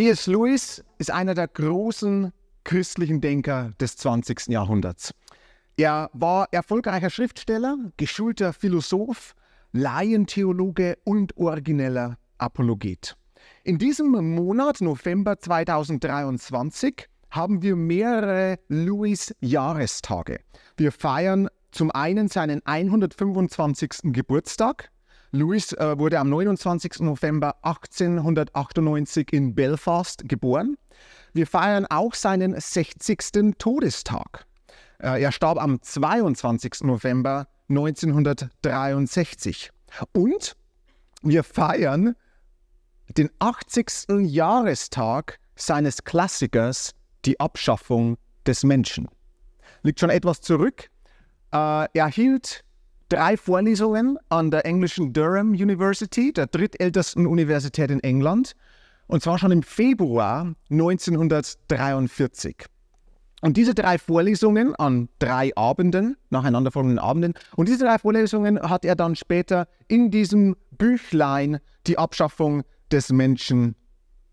C.S. Lewis ist einer der großen christlichen Denker des 20. Jahrhunderts. Er war erfolgreicher Schriftsteller, geschulter Philosoph, Laientheologe und origineller Apologet. In diesem Monat, November 2023, haben wir mehrere Louis-Jahrestage. Wir feiern zum einen seinen 125. Geburtstag. Louis äh, wurde am 29. November 1898 in Belfast geboren. Wir feiern auch seinen 60. Todestag. Äh, er starb am 22. November 1963. Und wir feiern den 80. Jahrestag seines Klassikers Die Abschaffung des Menschen. Liegt schon etwas zurück. Äh, er hielt drei Vorlesungen an der englischen Durham University, der drittältesten Universität in England, und zwar schon im Februar 1943. Und diese drei Vorlesungen an drei Abenden, nacheinander folgenden Abenden, und diese drei Vorlesungen hat er dann später in diesem Büchlein Die Abschaffung des Menschen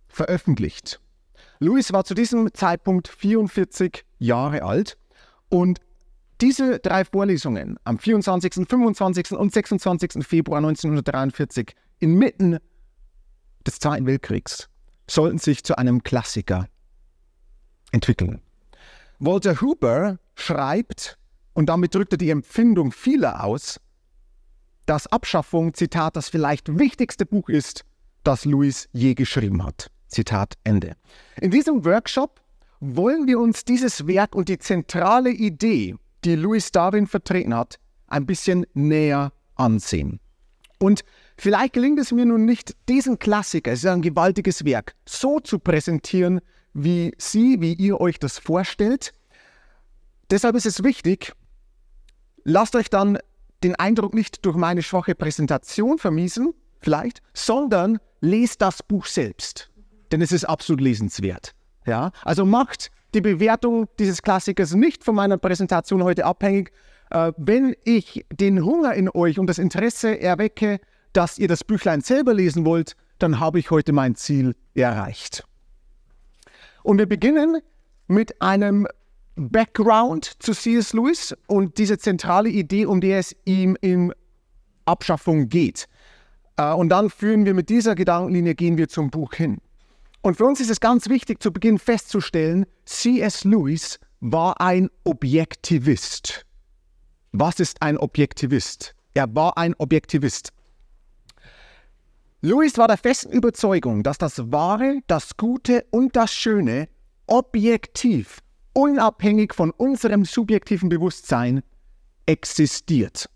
veröffentlicht. Louis war zu diesem Zeitpunkt 44 Jahre alt und diese drei Vorlesungen am 24., 25. und 26. Februar 1943 inmitten des Zweiten Weltkriegs sollten sich zu einem Klassiker entwickeln. Walter Huber schreibt, und damit drückt er die Empfindung vieler aus, dass Abschaffung, Zitat, das vielleicht wichtigste Buch ist, das Louis je geschrieben hat. Zitat Ende. In diesem Workshop wollen wir uns dieses Werk und die zentrale Idee, die Louis Darwin vertreten hat, ein bisschen näher ansehen. Und vielleicht gelingt es mir nun nicht, diesen Klassiker, es ist ein gewaltiges Werk, so zu präsentieren, wie Sie, wie ihr euch das vorstellt. Deshalb ist es wichtig, lasst euch dann den Eindruck nicht durch meine schwache Präsentation vermiesen, vielleicht, sondern lest das Buch selbst, denn es ist absolut lesenswert. Ja? Also macht die Bewertung dieses Klassikers nicht von meiner Präsentation heute abhängig. Äh, wenn ich den Hunger in euch und das Interesse erwecke, dass ihr das Büchlein selber lesen wollt, dann habe ich heute mein Ziel erreicht. Und wir beginnen mit einem Background zu C.S. Lewis und diese zentrale Idee, um die es ihm in Abschaffung geht. Äh, und dann führen wir mit dieser Gedankenlinie, gehen wir zum Buch hin. Und für uns ist es ganz wichtig, zu Beginn festzustellen, C.S. Lewis war ein Objektivist. Was ist ein Objektivist? Er war ein Objektivist. Lewis war der festen Überzeugung, dass das Wahre, das Gute und das Schöne objektiv, unabhängig von unserem subjektiven Bewusstsein existiert.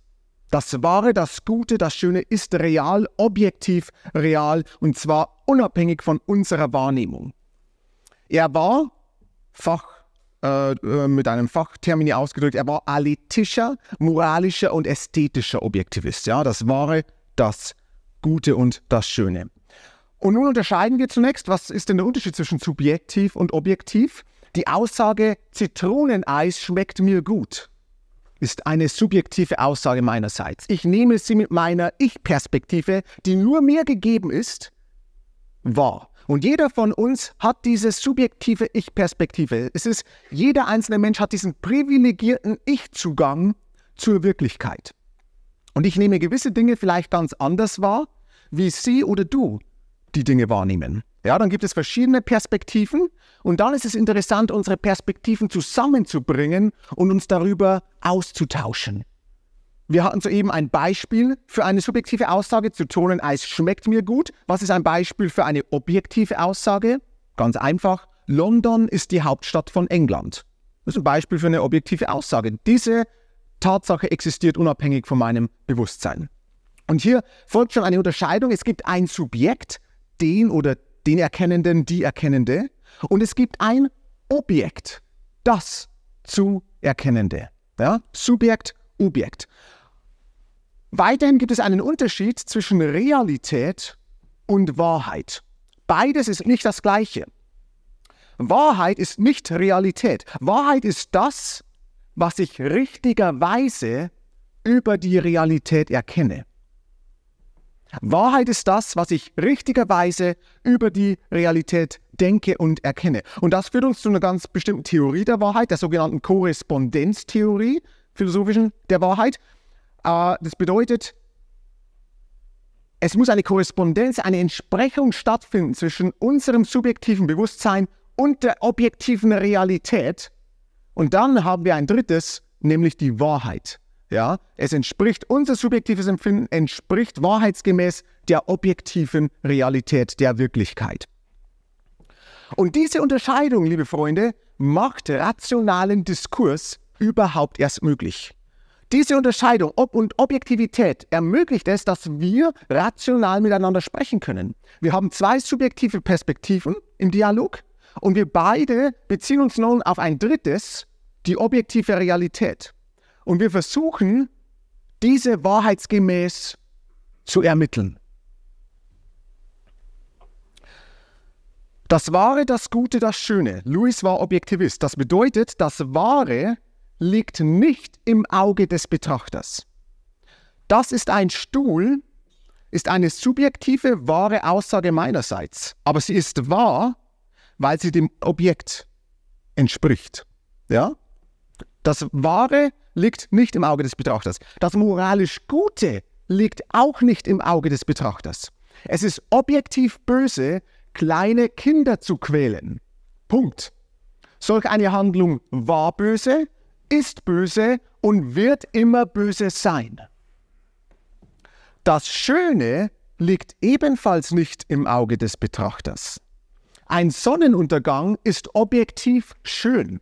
Das Wahre, das Gute, das Schöne ist real, objektiv real und zwar unabhängig von unserer Wahrnehmung. Er war, Fach, äh, äh, mit einem Fachtermini ausgedrückt, er war alethischer, moralischer und ästhetischer Objektivist. Ja, das Wahre, das Gute und das Schöne. Und nun unterscheiden wir zunächst, was ist denn der Unterschied zwischen subjektiv und objektiv? Die Aussage Zitroneneis schmeckt mir gut ist eine subjektive Aussage meinerseits. Ich nehme sie mit meiner Ich-Perspektive, die nur mir gegeben ist, wahr. Und jeder von uns hat diese subjektive Ich-Perspektive. Es ist, jeder einzelne Mensch hat diesen privilegierten Ich-Zugang zur Wirklichkeit. Und ich nehme gewisse Dinge vielleicht ganz anders wahr, wie Sie oder du die Dinge wahrnehmen. Ja, dann gibt es verschiedene Perspektiven und dann ist es interessant, unsere Perspektiven zusammenzubringen und uns darüber auszutauschen. Wir hatten soeben ein Beispiel für eine subjektive Aussage zu Toneneis schmeckt mir gut. Was ist ein Beispiel für eine objektive Aussage? Ganz einfach, London ist die Hauptstadt von England. Das ist ein Beispiel für eine objektive Aussage. Diese Tatsache existiert unabhängig von meinem Bewusstsein. Und hier folgt schon eine Unterscheidung. Es gibt ein Subjekt, den oder den Erkennenden, die Erkennende. Und es gibt ein Objekt, das zu Erkennende. Ja? Subjekt, Objekt. Weiterhin gibt es einen Unterschied zwischen Realität und Wahrheit. Beides ist nicht das Gleiche. Wahrheit ist nicht Realität. Wahrheit ist das, was ich richtigerweise über die Realität erkenne. Wahrheit ist das, was ich richtigerweise über die Realität denke und erkenne. Und das führt uns zu einer ganz bestimmten Theorie der Wahrheit, der sogenannten Korrespondenztheorie, philosophischen der Wahrheit. Äh, das bedeutet, es muss eine Korrespondenz, eine Entsprechung stattfinden zwischen unserem subjektiven Bewusstsein und der objektiven Realität. Und dann haben wir ein drittes, nämlich die Wahrheit. Ja, es entspricht, unser subjektives Empfinden entspricht wahrheitsgemäß der objektiven Realität der Wirklichkeit. Und diese Unterscheidung, liebe Freunde, macht rationalen Diskurs überhaupt erst möglich. Diese Unterscheidung Ob und Objektivität ermöglicht es, dass wir rational miteinander sprechen können. Wir haben zwei subjektive Perspektiven im Dialog und wir beide beziehen uns nun auf ein drittes, die objektive Realität. Und wir versuchen, diese wahrheitsgemäß zu ermitteln. Das Wahre, das Gute, das Schöne. Louis war Objektivist. Das bedeutet, das Wahre liegt nicht im Auge des Betrachters. Das ist ein Stuhl, ist eine subjektive, wahre Aussage meinerseits. Aber sie ist wahr, weil sie dem Objekt entspricht. Ja? Das Wahre liegt nicht im Auge des Betrachters. Das moralisch Gute liegt auch nicht im Auge des Betrachters. Es ist objektiv böse, kleine Kinder zu quälen. Punkt. Solch eine Handlung war böse, ist böse und wird immer böse sein. Das Schöne liegt ebenfalls nicht im Auge des Betrachters. Ein Sonnenuntergang ist objektiv schön.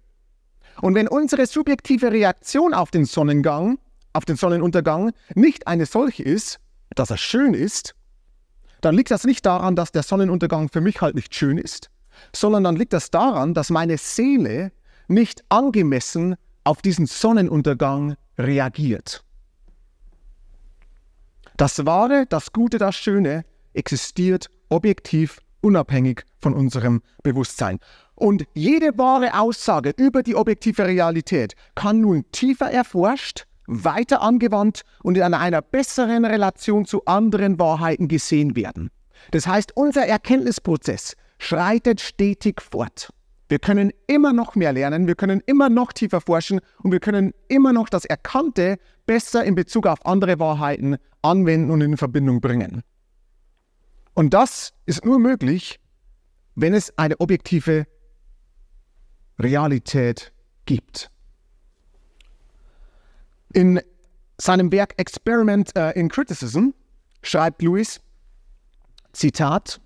Und wenn unsere subjektive Reaktion auf den Sonnengang, auf den Sonnenuntergang nicht eine solche ist, dass er schön ist, dann liegt das nicht daran, dass der Sonnenuntergang für mich halt nicht schön ist, sondern dann liegt das daran, dass meine Seele nicht angemessen auf diesen Sonnenuntergang reagiert. Das Wahre, das Gute, das Schöne existiert objektiv unabhängig von unserem Bewusstsein. Und jede wahre Aussage über die objektive Realität kann nun tiefer erforscht, weiter angewandt und in einer besseren Relation zu anderen Wahrheiten gesehen werden. Das heißt, unser Erkenntnisprozess schreitet stetig fort. Wir können immer noch mehr lernen, wir können immer noch tiefer forschen und wir können immer noch das Erkannte besser in Bezug auf andere Wahrheiten anwenden und in Verbindung bringen. Und das ist nur möglich, wenn es eine objektive Realität gibt. In seinem Werk Experiment uh, in Criticism schreibt Lewis, Zitat,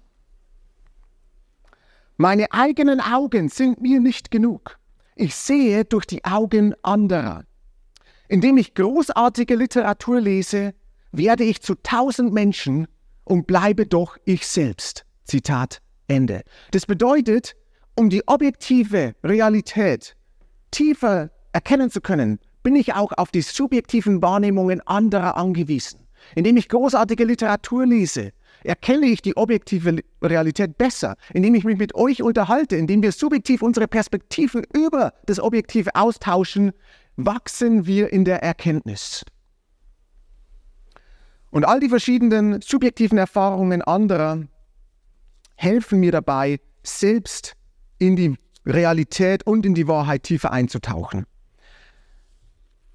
Meine eigenen Augen sind mir nicht genug. Ich sehe durch die Augen anderer. Indem ich großartige Literatur lese, werde ich zu tausend Menschen und bleibe doch ich selbst. Zitat Ende. Das bedeutet, um die objektive Realität tiefer erkennen zu können, bin ich auch auf die subjektiven Wahrnehmungen anderer angewiesen. Indem ich großartige Literatur lese, erkenne ich die objektive Realität besser. Indem ich mich mit euch unterhalte, indem wir subjektiv unsere Perspektiven über das Objektive austauschen, wachsen wir in der Erkenntnis. Und all die verschiedenen subjektiven Erfahrungen anderer helfen mir dabei, selbst in die Realität und in die Wahrheit tiefer einzutauchen.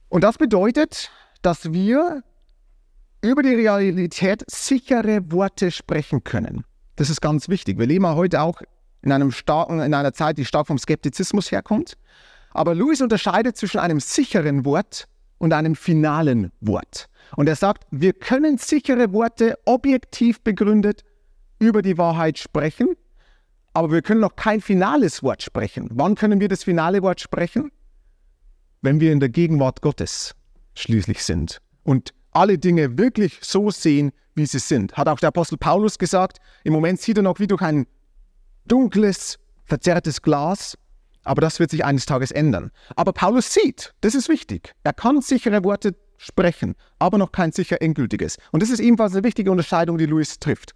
Und das bedeutet, dass wir über die Realität sichere Worte sprechen können. Das ist ganz wichtig. Wir leben heute auch in, einem starken, in einer Zeit, die stark vom Skeptizismus herkommt. Aber Lewis unterscheidet zwischen einem sicheren Wort und einem finalen Wort. Und er sagt, wir können sichere Worte objektiv begründet über die Wahrheit sprechen, aber wir können noch kein finales Wort sprechen. Wann können wir das finale Wort sprechen? Wenn wir in der Gegenwart Gottes schließlich sind und alle Dinge wirklich so sehen, wie sie sind. Hat auch der Apostel Paulus gesagt, im Moment sieht er noch wie durch ein dunkles, verzerrtes Glas, aber das wird sich eines Tages ändern. Aber Paulus sieht, das ist wichtig. Er kann sichere Worte sprechen, aber noch kein sicher endgültiges. Und das ist ebenfalls eine wichtige Unterscheidung, die Louis trifft.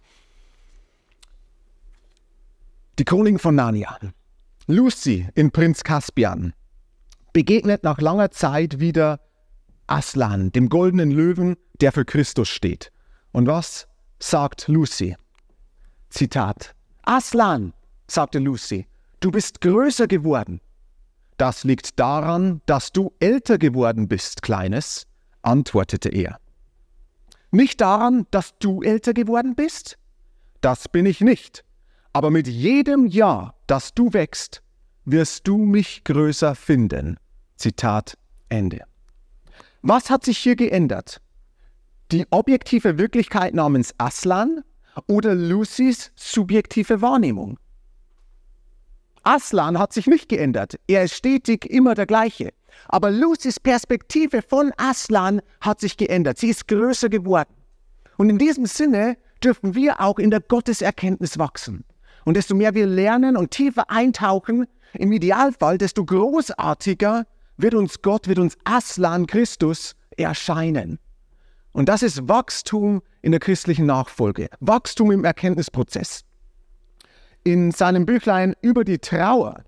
Die Königin von Narnia, Lucy in Prinz Caspian, begegnet nach langer Zeit wieder Aslan, dem goldenen Löwen, der für Christus steht. Und was sagt Lucy? Zitat: Aslan, sagte Lucy, du bist größer geworden. Das liegt daran, dass du älter geworden bist, Kleines, antwortete er. Nicht daran, dass du älter geworden bist? Das bin ich nicht. Aber mit jedem Jahr, das du wächst, wirst du mich größer finden. Zitat Ende. Was hat sich hier geändert? Die objektive Wirklichkeit namens Aslan oder Lucys subjektive Wahrnehmung? Aslan hat sich nicht geändert. Er ist stetig immer der gleiche. Aber Lucys Perspektive von Aslan hat sich geändert. Sie ist größer geworden. Und in diesem Sinne dürfen wir auch in der Gotteserkenntnis wachsen. Und desto mehr wir lernen und tiefer eintauchen, im Idealfall, desto großartiger wird uns Gott, wird uns Aslan Christus erscheinen. Und das ist Wachstum in der christlichen Nachfolge, Wachstum im Erkenntnisprozess. In seinem Büchlein über die Trauer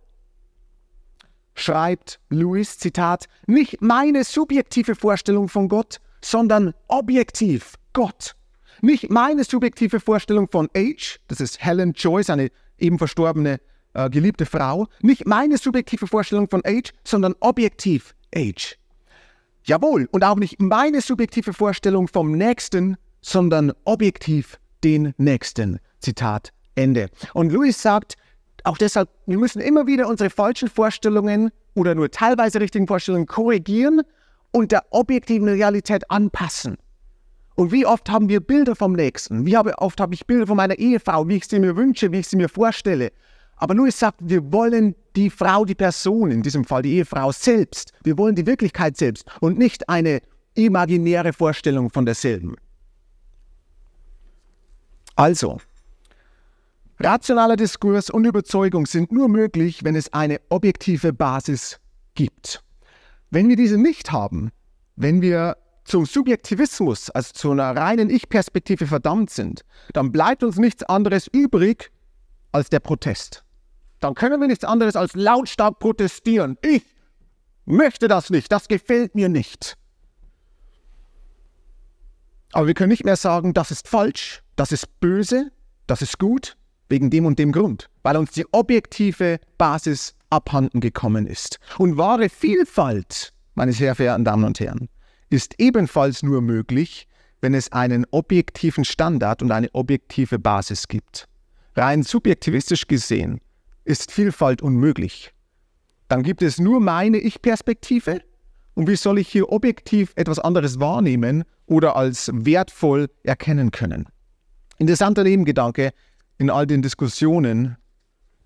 schreibt Louis, Zitat, nicht meine subjektive Vorstellung von Gott, sondern objektiv Gott. Nicht meine subjektive Vorstellung von Age, das ist Helen Joyce, eine eben verstorbene äh, geliebte Frau, nicht meine subjektive Vorstellung von Age, sondern objektiv Age. Jawohl, und auch nicht meine subjektive Vorstellung vom Nächsten, sondern objektiv den Nächsten. Zitat Ende. Und Louis sagt, auch deshalb, wir müssen immer wieder unsere falschen Vorstellungen oder nur teilweise richtigen Vorstellungen korrigieren und der objektiven Realität anpassen. Und wie oft haben wir Bilder vom Nächsten? Wie oft habe ich Bilder von meiner Ehefrau, wie ich sie mir wünsche, wie ich sie mir vorstelle? Aber Louis sagt, wir wollen die Frau, die Person, in diesem Fall die Ehefrau selbst. Wir wollen die Wirklichkeit selbst und nicht eine imaginäre Vorstellung von derselben. Also, Rationaler Diskurs und Überzeugung sind nur möglich, wenn es eine objektive Basis gibt. Wenn wir diese nicht haben, wenn wir zum Subjektivismus, also zu einer reinen Ich-Perspektive verdammt sind, dann bleibt uns nichts anderes übrig als der Protest. Dann können wir nichts anderes als lautstark protestieren. Ich möchte das nicht, das gefällt mir nicht. Aber wir können nicht mehr sagen, das ist falsch, das ist böse, das ist gut, wegen dem und dem Grund, weil uns die objektive Basis abhanden gekommen ist. Und wahre Vielfalt, meine sehr verehrten Damen und Herren, ist ebenfalls nur möglich, wenn es einen objektiven Standard und eine objektive Basis gibt. Rein subjektivistisch gesehen ist Vielfalt unmöglich. Dann gibt es nur meine Ich-Perspektive und wie soll ich hier objektiv etwas anderes wahrnehmen oder als wertvoll erkennen können? Interessanter Nebengedanke, in all den Diskussionen,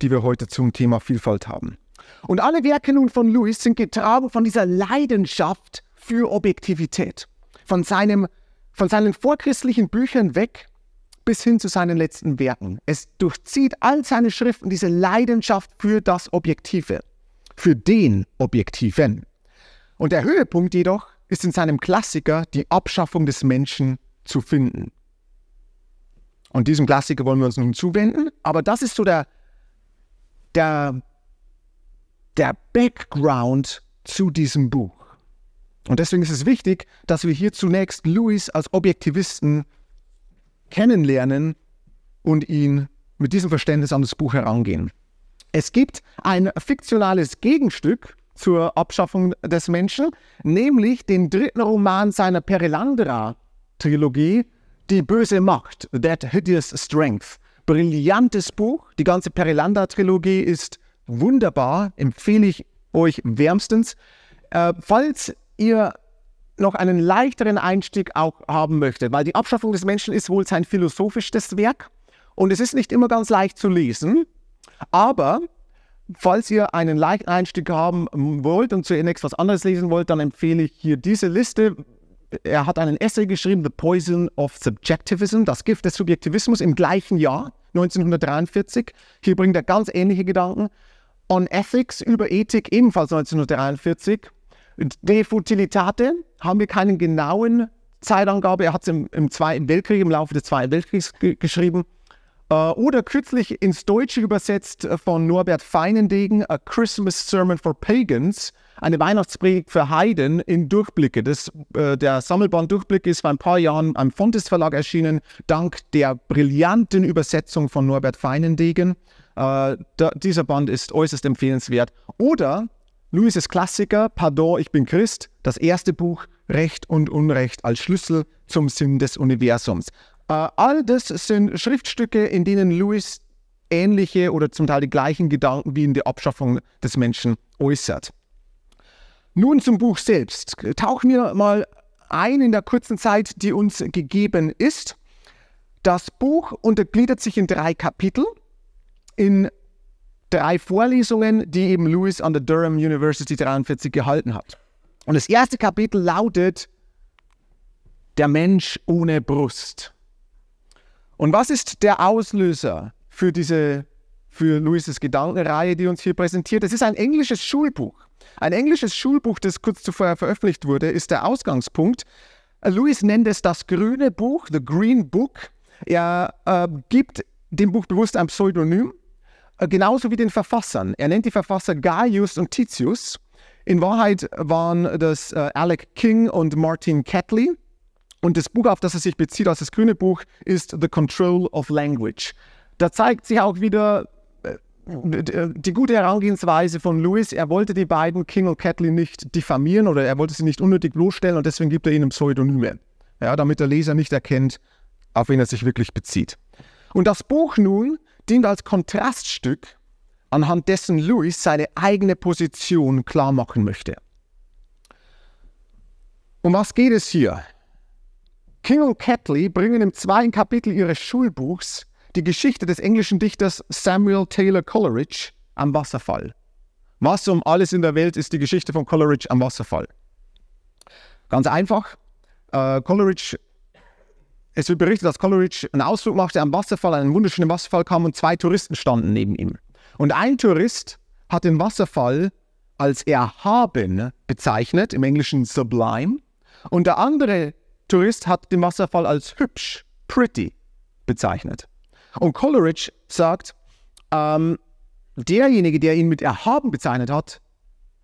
die wir heute zum Thema Vielfalt haben. Und alle Werke nun von Lewis sind getragen von dieser Leidenschaft für Objektivität. Von, seinem, von seinen vorchristlichen Büchern weg bis hin zu seinen letzten Werken. Es durchzieht all seine Schriften diese Leidenschaft für das Objektive, für den Objektiven. Und der Höhepunkt jedoch ist in seinem Klassiker die Abschaffung des Menschen zu finden. Und diesem Klassiker wollen wir uns nun zuwenden. Aber das ist so der, der, der Background zu diesem Buch. Und deswegen ist es wichtig, dass wir hier zunächst Louis als Objektivisten kennenlernen und ihn mit diesem Verständnis an das Buch herangehen. Es gibt ein fiktionales Gegenstück zur Abschaffung des Menschen, nämlich den dritten Roman seiner Perilandra-Trilogie, die böse Macht, That Hideous Strength. Brillantes Buch. Die ganze Perilander-Trilogie ist wunderbar, empfehle ich euch wärmstens. Äh, falls ihr noch einen leichteren Einstieg auch haben möchtet, weil die Abschaffung des Menschen ist wohl sein philosophisches Werk und es ist nicht immer ganz leicht zu lesen, aber falls ihr einen leichten Einstieg haben wollt und zunächst was anderes lesen wollt, dann empfehle ich hier diese Liste er hat einen Essay geschrieben, The Poison of Subjectivism, das Gift des Subjektivismus im gleichen Jahr, 1943. Hier bringt er ganz ähnliche Gedanken. On Ethics über Ethik, ebenfalls 1943. De Futilitate haben wir keinen genauen Zeitangabe. Er hat es im, im, Zweiten Weltkrieg, im Laufe des Zweiten Weltkriegs geschrieben. Äh, oder kürzlich ins Deutsche übersetzt von Norbert Feinendegen, A Christmas Sermon for Pagans, eine Weihnachtspredigt für Heiden in Durchblicke. Das, äh, der Sammelband Durchblicke ist vor ein paar Jahren am Fontes Verlag erschienen, dank der brillanten Übersetzung von Norbert Feinendegen. Äh, da, dieser Band ist äußerst empfehlenswert. Oder Louis' Klassiker, Pardon, ich bin Christ, das erste Buch, Recht und Unrecht als Schlüssel zum Sinn des Universums. Äh, all das sind Schriftstücke, in denen Louis ähnliche oder zum Teil die gleichen Gedanken wie in der Abschaffung des Menschen äußert. Nun zum Buch selbst. Tauchen wir mal ein in der kurzen Zeit, die uns gegeben ist. Das Buch untergliedert sich in drei Kapitel, in drei Vorlesungen, die eben Lewis an der Durham University 43 gehalten hat. Und das erste Kapitel lautet Der Mensch ohne Brust. Und was ist der Auslöser für diese, für Louises Gedankenreihe, die uns hier präsentiert? Es ist ein englisches Schulbuch. Ein englisches Schulbuch, das kurz zuvor veröffentlicht wurde, ist der Ausgangspunkt. Louis nennt es das grüne Buch, The Green Book. Er äh, gibt dem Buch bewusst ein Pseudonym, genauso wie den Verfassern. Er nennt die Verfasser Gaius und Titius. In Wahrheit waren das äh, Alec King und Martin Catley. Und das Buch, auf das er sich bezieht, als das grüne Buch, ist The Control of Language. Da zeigt sich auch wieder äh, die gute Herangehensweise von Lewis. Er wollte die beiden, King und Catley, nicht diffamieren oder er wollte sie nicht unnötig bloßstellen und deswegen gibt er ihnen Pseudonyme. Ja, damit der Leser nicht erkennt, auf wen er sich wirklich bezieht. Und das Buch nun dient als Kontraststück, anhand dessen Lewis seine eigene Position klar machen möchte. Um was geht es hier? King und Catley bringen im zweiten Kapitel ihres Schulbuchs die Geschichte des englischen Dichters Samuel Taylor Coleridge am Wasserfall. Was um alles in der Welt ist die Geschichte von Coleridge am Wasserfall? Ganz einfach. Äh, Coleridge es wird berichtet, dass Coleridge einen Ausflug machte am Wasserfall, einen wunderschönen Wasserfall kam und zwei Touristen standen neben ihm. Und ein Tourist hat den Wasserfall als erhaben bezeichnet, im Englischen sublime, und der andere Tourist hat den Wasserfall als hübsch, pretty bezeichnet. Und Coleridge sagt, ähm, derjenige, der ihn mit erhaben bezeichnet hat,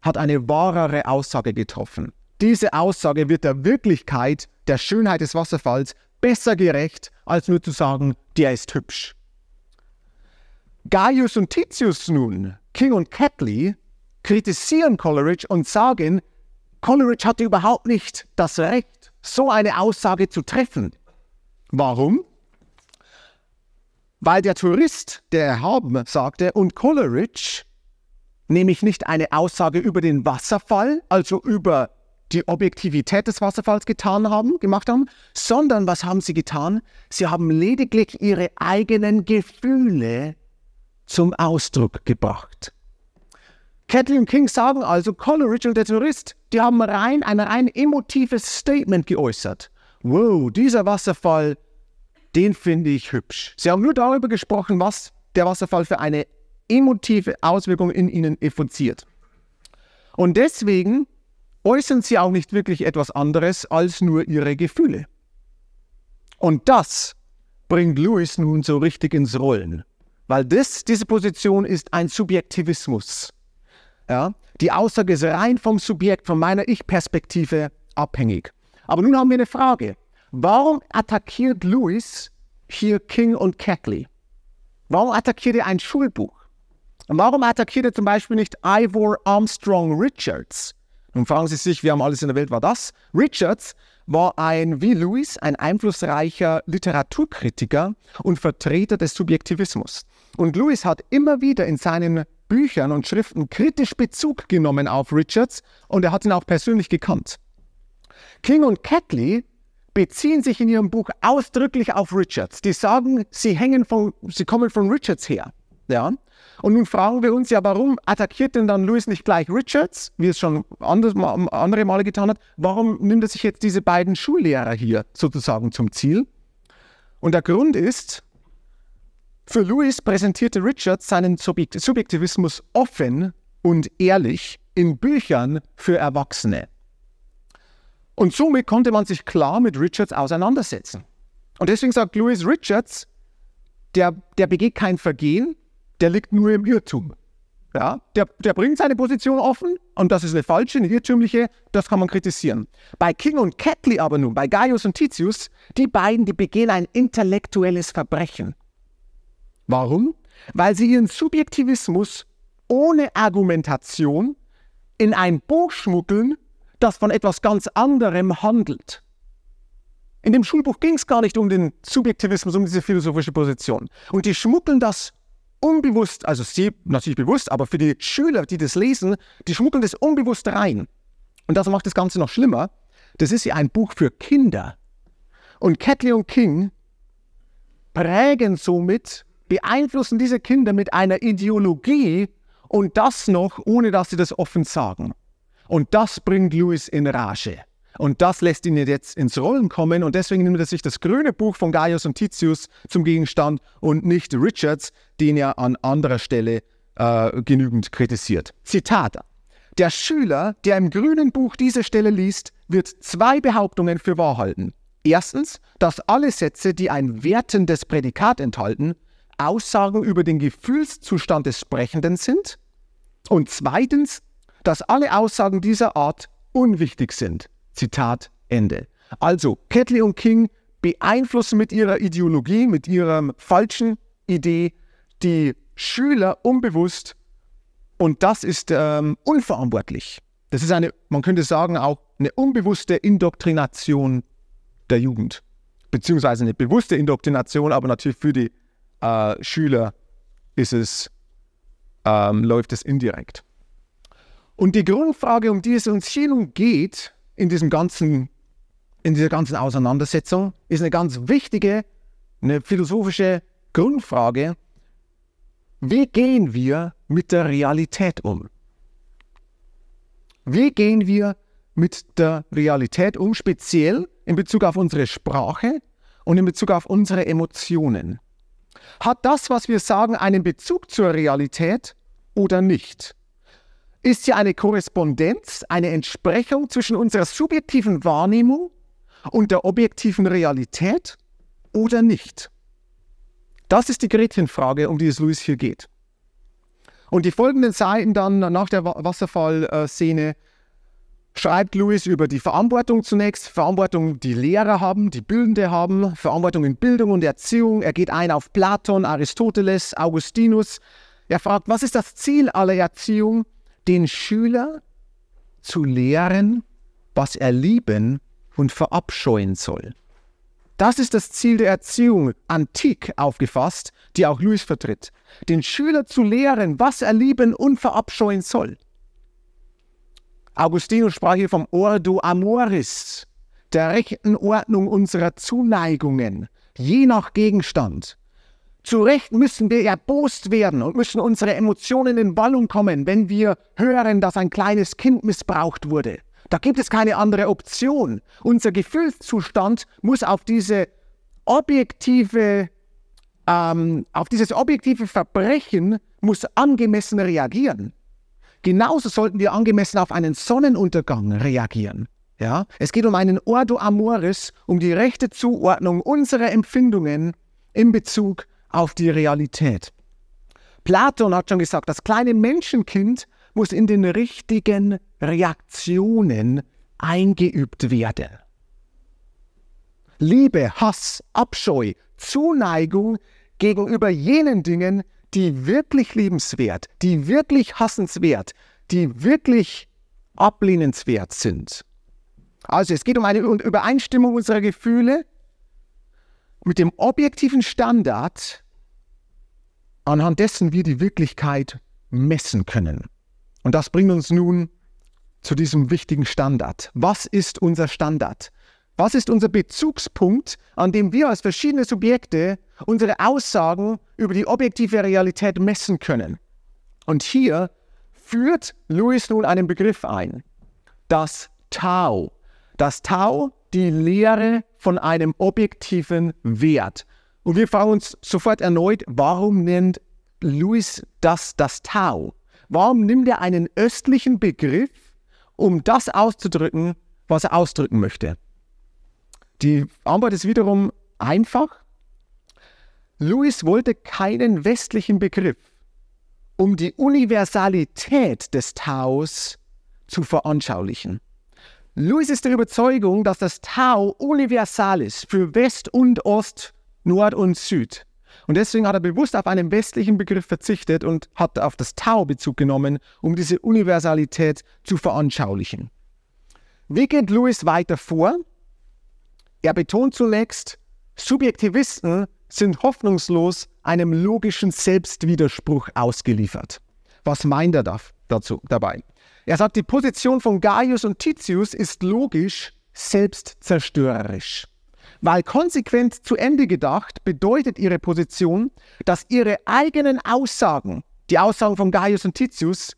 hat eine wahrere Aussage getroffen. Diese Aussage wird der Wirklichkeit, der Schönheit des Wasserfalls besser gerecht, als nur zu sagen, der ist hübsch. Gaius und Titius nun, King und Catley, kritisieren Coleridge und sagen, Coleridge hatte überhaupt nicht das Recht, so eine Aussage zu treffen. Warum? Weil der Tourist, der erhaben sagte, und Coleridge nämlich nicht eine Aussage über den Wasserfall, also über die Objektivität des Wasserfalls getan haben, gemacht haben, sondern was haben sie getan? Sie haben lediglich ihre eigenen Gefühle zum Ausdruck gebracht. Catley und King sagen also, Coleridge und der Tourist, die haben rein ein rein emotives Statement geäußert. Wow, dieser Wasserfall, den finde ich hübsch. Sie haben nur darüber gesprochen, was der Wasserfall für eine emotive Auswirkung in ihnen evoziert. Und deswegen äußern sie auch nicht wirklich etwas anderes als nur ihre Gefühle. Und das bringt Lewis nun so richtig ins Rollen, weil das, diese Position ist ein Subjektivismus. Ja? Die Aussage ist rein vom Subjekt, von meiner Ich-Perspektive abhängig. Aber nun haben wir eine Frage. Warum attackiert Lewis hier King und Catley? Warum attackiert er ein Schulbuch? Und warum attackiert er zum Beispiel nicht Ivor Armstrong Richards, nun fragen Sie sich, wir haben alles in der Welt, war das? Richards war ein, wie Lewis, ein einflussreicher Literaturkritiker und Vertreter des Subjektivismus. Und Lewis hat immer wieder in seinen Büchern und Schriften kritisch Bezug genommen auf Richards und er hat ihn auch persönlich gekannt. King und Catley beziehen sich in ihrem Buch ausdrücklich auf Richards. Die sagen, sie hängen von, sie kommen von Richards her. Ja? Und nun fragen wir uns ja, warum attackiert denn dann Lewis nicht gleich Richards, wie es schon andere Male getan hat? Warum nimmt er sich jetzt diese beiden Schullehrer hier sozusagen zum Ziel? Und der Grund ist, für Lewis präsentierte Richards seinen Subjektivismus offen und ehrlich in Büchern für Erwachsene. Und somit konnte man sich klar mit Richards auseinandersetzen. Und deswegen sagt Lewis Richards, der, der begeht kein Vergehen, der liegt nur im Irrtum. Ja, der, der bringt seine Position offen und das ist eine falsche, eine irrtümliche, das kann man kritisieren. Bei King und Catley aber nun, bei Gaius und Titius, die beiden, die begehen ein intellektuelles Verbrechen. Warum? weil sie ihren Subjektivismus ohne Argumentation in ein Buch schmuggeln, das von etwas ganz anderem handelt. In dem Schulbuch ging es gar nicht um den Subjektivismus, um diese philosophische Position. Und die schmuggeln das unbewusst, also sie natürlich bewusst, aber für die Schüler, die das lesen, die schmuggeln das unbewusst rein. Und das macht das Ganze noch schlimmer. Das ist ja ein Buch für Kinder. Und Catley und King prägen somit, beeinflussen diese Kinder mit einer Ideologie und das noch, ohne dass sie das offen sagen. Und das bringt Lewis in Rage. Und das lässt ihn jetzt ins Rollen kommen und deswegen nimmt er sich das grüne Buch von Gaius und Titius zum Gegenstand und nicht Richards, den er an anderer Stelle äh, genügend kritisiert. Zitat. Der Schüler, der im grünen Buch diese Stelle liest, wird zwei Behauptungen für wahr halten. Erstens, dass alle Sätze, die ein wertendes Prädikat enthalten, Aussagen über den Gefühlszustand des Sprechenden sind. Und zweitens, dass alle Aussagen dieser Art unwichtig sind. Zitat Ende. Also, Catley und King beeinflussen mit ihrer Ideologie, mit ihrer falschen Idee die Schüler unbewusst und das ist ähm, unverantwortlich. Das ist eine, man könnte sagen, auch eine unbewusste Indoktrination der Jugend. Beziehungsweise eine bewusste Indoktrination, aber natürlich für die äh, Schüler ist es, ähm, läuft es indirekt. Und die Grundfrage, um die es uns hier nun geht, in, diesem ganzen, in dieser ganzen Auseinandersetzung, ist eine ganz wichtige, eine philosophische Grundfrage. Wie gehen wir mit der Realität um? Wie gehen wir mit der Realität um, speziell in Bezug auf unsere Sprache und in Bezug auf unsere Emotionen? Hat das, was wir sagen, einen Bezug zur Realität oder nicht? Ist hier eine Korrespondenz, eine Entsprechung zwischen unserer subjektiven Wahrnehmung und der objektiven Realität oder nicht? Das ist die Gretchenfrage, um die es Louis hier geht. Und die folgenden Seiten dann nach der Wasserfallszene schreibt Louis über die Verantwortung zunächst, Verantwortung, die Lehrer haben, die Bildende haben, Verantwortung in Bildung und Erziehung. Er geht ein auf Platon, Aristoteles, Augustinus. Er fragt, was ist das Ziel aller Erziehung? Den Schüler zu lehren, was er lieben und verabscheuen soll. Das ist das Ziel der Erziehung, antik aufgefasst, die auch Louis vertritt. Den Schüler zu lehren, was er lieben und verabscheuen soll. Augustinus sprach hier vom Ordo Amoris, der rechten Ordnung unserer Zuneigungen, je nach Gegenstand. Zu Recht müssen wir erbost werden und müssen unsere Emotionen in Ballung kommen, wenn wir hören, dass ein kleines Kind missbraucht wurde. Da gibt es keine andere Option. Unser Gefühlszustand muss auf diese objektive, ähm, auf dieses objektive Verbrechen muss angemessen reagieren. Genauso sollten wir angemessen auf einen Sonnenuntergang reagieren. Ja? Es geht um einen Ordo Amoris, um die rechte Zuordnung unserer Empfindungen in Bezug auf die Realität. Platon hat schon gesagt, das kleine Menschenkind muss in den richtigen Reaktionen eingeübt werden. Liebe, Hass, Abscheu, Zuneigung gegenüber jenen Dingen, die wirklich liebenswert, die wirklich hassenswert, die wirklich ablehnenswert sind. Also es geht um eine Übereinstimmung unserer Gefühle mit dem objektiven Standard, anhand dessen wir die Wirklichkeit messen können. Und das bringt uns nun zu diesem wichtigen Standard. Was ist unser Standard? Was ist unser Bezugspunkt, an dem wir als verschiedene Subjekte unsere Aussagen über die objektive Realität messen können? Und hier führt Lewis nun einen Begriff ein. Das Tau. Das Tau, die Lehre von einem objektiven Wert. Und wir fragen uns sofort erneut, warum nennt Lewis das das Tau? Warum nimmt er einen östlichen Begriff, um das auszudrücken, was er ausdrücken möchte? Die Antwort ist wiederum einfach. Lewis wollte keinen westlichen Begriff, um die Universalität des Taus zu veranschaulichen. Lewis ist der Überzeugung, dass das Tau universal ist für West und Ost, Nord und Süd. Und deswegen hat er bewusst auf einen westlichen Begriff verzichtet und hat auf das Tau Bezug genommen, um diese Universalität zu veranschaulichen. Wie geht Lewis weiter vor? Er betont zunächst, Subjektivisten sind hoffnungslos einem logischen Selbstwiderspruch ausgeliefert. Was meint er dazu, dabei? Er sagt, die Position von Gaius und Titius ist logisch selbstzerstörerisch. Weil konsequent zu Ende gedacht bedeutet ihre Position, dass ihre eigenen Aussagen, die Aussagen von Gaius und Titius,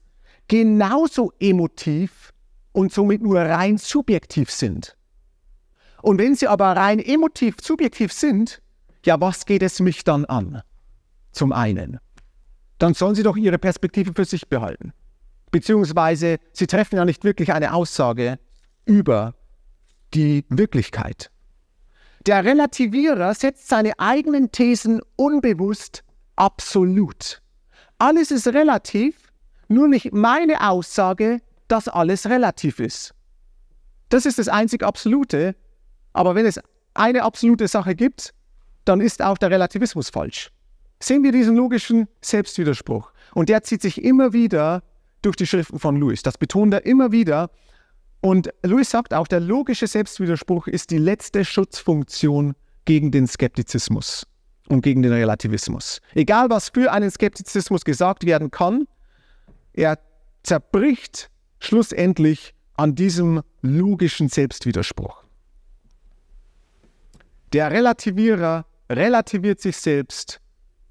genauso emotiv und somit nur rein subjektiv sind. Und wenn sie aber rein emotiv subjektiv sind, ja, was geht es mich dann an? Zum einen. Dann sollen sie doch ihre Perspektive für sich behalten. Beziehungsweise sie treffen ja nicht wirklich eine Aussage über die Wirklichkeit. Der Relativierer setzt seine eigenen Thesen unbewusst absolut. Alles ist relativ, nur nicht meine Aussage, dass alles relativ ist. Das ist das einzig Absolute, aber wenn es eine absolute Sache gibt, dann ist auch der Relativismus falsch. Sehen wir diesen logischen Selbstwiderspruch. Und der zieht sich immer wieder durch die Schriften von Lewis. Das betont er immer wieder. Und Lewis sagt auch, der logische Selbstwiderspruch ist die letzte Schutzfunktion gegen den Skeptizismus und gegen den Relativismus. Egal, was für einen Skeptizismus gesagt werden kann, er zerbricht schlussendlich an diesem logischen Selbstwiderspruch. Der Relativierer relativiert sich selbst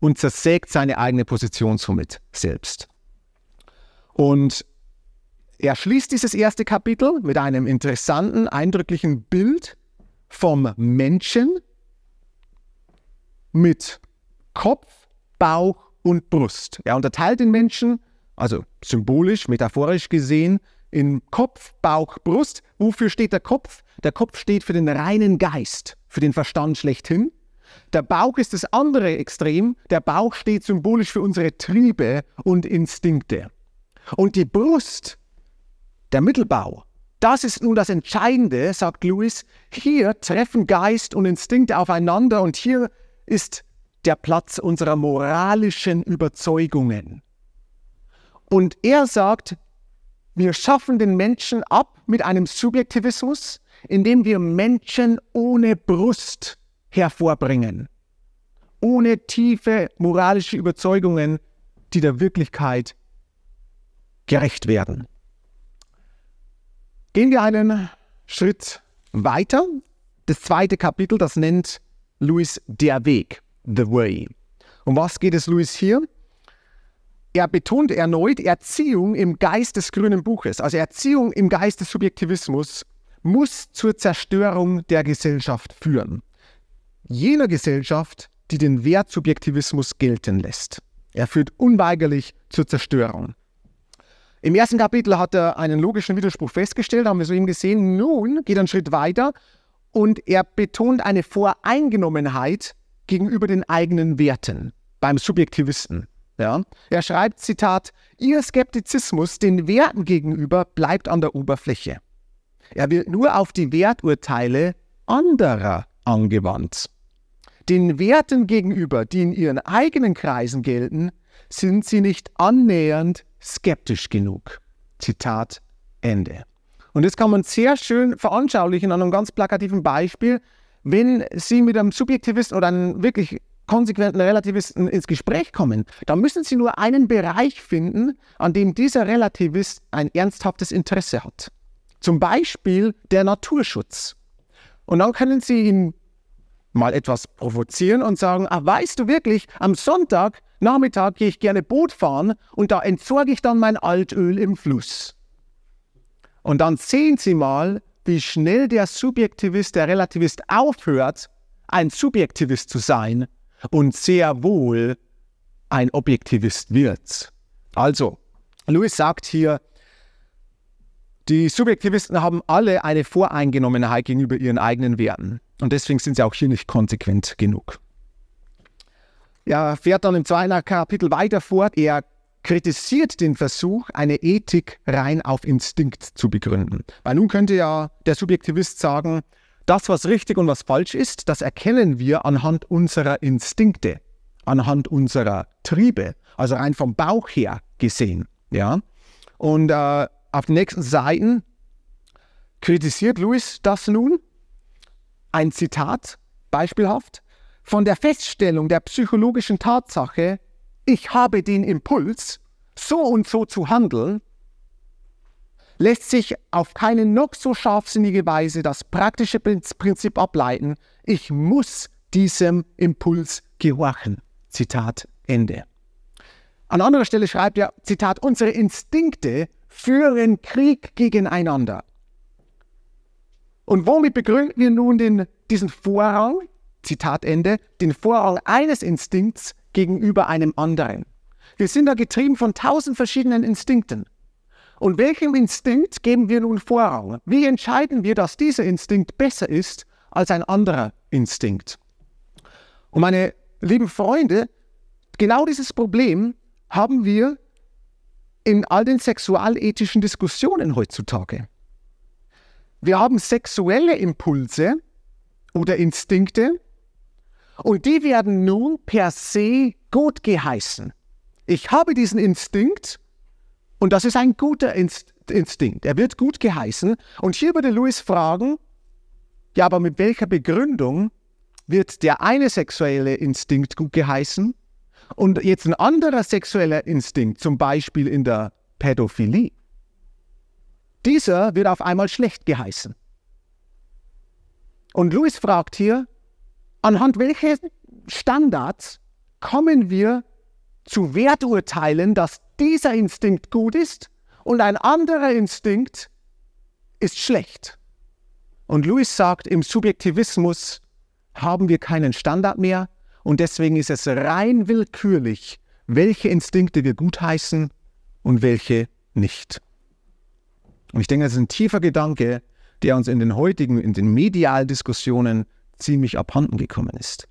und zersägt seine eigene Position somit selbst. Und er schließt dieses erste Kapitel mit einem interessanten, eindrücklichen Bild vom Menschen mit Kopf, Bauch und Brust. Er unterteilt den Menschen, also symbolisch, metaphorisch gesehen, in Kopf, Bauch, Brust. Wofür steht der Kopf? Der Kopf steht für den reinen Geist, für den Verstand schlechthin. Der Bauch ist das andere Extrem. Der Bauch steht symbolisch für unsere Triebe und Instinkte. Und die Brust, der Mittelbau, das ist nun das Entscheidende, sagt Lewis. Hier treffen Geist und Instinkte aufeinander und hier ist der Platz unserer moralischen Überzeugungen. Und er sagt, wir schaffen den Menschen ab mit einem Subjektivismus, indem wir Menschen ohne Brust hervorbringen, ohne tiefe moralische Überzeugungen, die der Wirklichkeit gerecht werden. Gehen wir einen Schritt weiter. Das zweite Kapitel, das nennt Louis der Weg, The Way. Um was geht es Louis hier? Er betont erneut Erziehung im Geist des grünen Buches, also Erziehung im Geist des Subjektivismus muss zur Zerstörung der Gesellschaft führen. Jener Gesellschaft, die den Wertsubjektivismus gelten lässt. Er führt unweigerlich zur Zerstörung. Im ersten Kapitel hat er einen logischen Widerspruch festgestellt, haben wir so eben gesehen. Nun geht er einen Schritt weiter und er betont eine Voreingenommenheit gegenüber den eigenen Werten beim Subjektivisten. Ja? Er schreibt, Zitat, Ihr Skeptizismus den Werten gegenüber bleibt an der Oberfläche. Er wird nur auf die Werturteile anderer angewandt. Den Werten gegenüber, die in ihren eigenen Kreisen gelten, sind sie nicht annähernd skeptisch genug. Zitat Ende. Und das kann man sehr schön veranschaulichen an einem ganz plakativen Beispiel. Wenn Sie mit einem Subjektivisten oder einem wirklich konsequenten Relativisten ins Gespräch kommen, dann müssen Sie nur einen Bereich finden, an dem dieser Relativist ein ernsthaftes Interesse hat. Zum Beispiel der Naturschutz. Und dann können Sie ihn mal etwas provozieren und sagen, ah, weißt du wirklich, am Sonntag Nachmittag gehe ich gerne Boot fahren und da entsorge ich dann mein Altöl im Fluss. Und dann sehen Sie mal, wie schnell der Subjektivist, der Relativist aufhört, ein Subjektivist zu sein und sehr wohl ein Objektivist wird. Also, Lewis sagt hier, die Subjektivisten haben alle eine Voreingenommenheit gegenüber ihren eigenen Werten. Und deswegen sind sie auch hier nicht konsequent genug. Er fährt dann im zweiten Kapitel weiter fort. Er kritisiert den Versuch, eine Ethik rein auf Instinkt zu begründen. Weil nun könnte ja der Subjektivist sagen, das, was richtig und was falsch ist, das erkennen wir anhand unserer Instinkte. anhand unserer Triebe, also rein vom Bauch her gesehen. Ja? Und äh, auf den nächsten Seiten kritisiert Louis das nun. Ein Zitat, beispielhaft. Von der Feststellung der psychologischen Tatsache, ich habe den Impuls, so und so zu handeln, lässt sich auf keine noch so scharfsinnige Weise das praktische Prinzip ableiten, ich muss diesem Impuls gehorchen. Zitat Ende. An anderer Stelle schreibt er, Zitat, unsere Instinkte führen Krieg gegeneinander. Und womit begründen wir nun den, diesen Vorrang, Zitat Ende, den Vorrang eines Instinkts gegenüber einem anderen? Wir sind da getrieben von tausend verschiedenen Instinkten. Und welchem Instinkt geben wir nun Vorrang? Wie entscheiden wir, dass dieser Instinkt besser ist als ein anderer Instinkt? Und meine lieben Freunde, genau dieses Problem haben wir in all den sexualethischen Diskussionen heutzutage. Wir haben sexuelle Impulse oder Instinkte und die werden nun per se gut geheißen. Ich habe diesen Instinkt und das ist ein guter Inst Instinkt. Er wird gut geheißen. Und hier würde Louis fragen, ja, aber mit welcher Begründung wird der eine sexuelle Instinkt gut geheißen und jetzt ein anderer sexueller Instinkt, zum Beispiel in der Pädophilie, dieser wird auf einmal schlecht geheißen. Und Louis fragt hier, anhand welcher Standards kommen wir zu Werturteilen, dass dieser Instinkt gut ist und ein anderer Instinkt ist schlecht. Und Louis sagt, im Subjektivismus haben wir keinen Standard mehr und deswegen ist es rein willkürlich, welche Instinkte wir gutheißen und welche nicht. Und ich denke, das ist ein tiefer Gedanke, der uns in den heutigen, in den medialen Diskussionen ziemlich abhanden gekommen ist.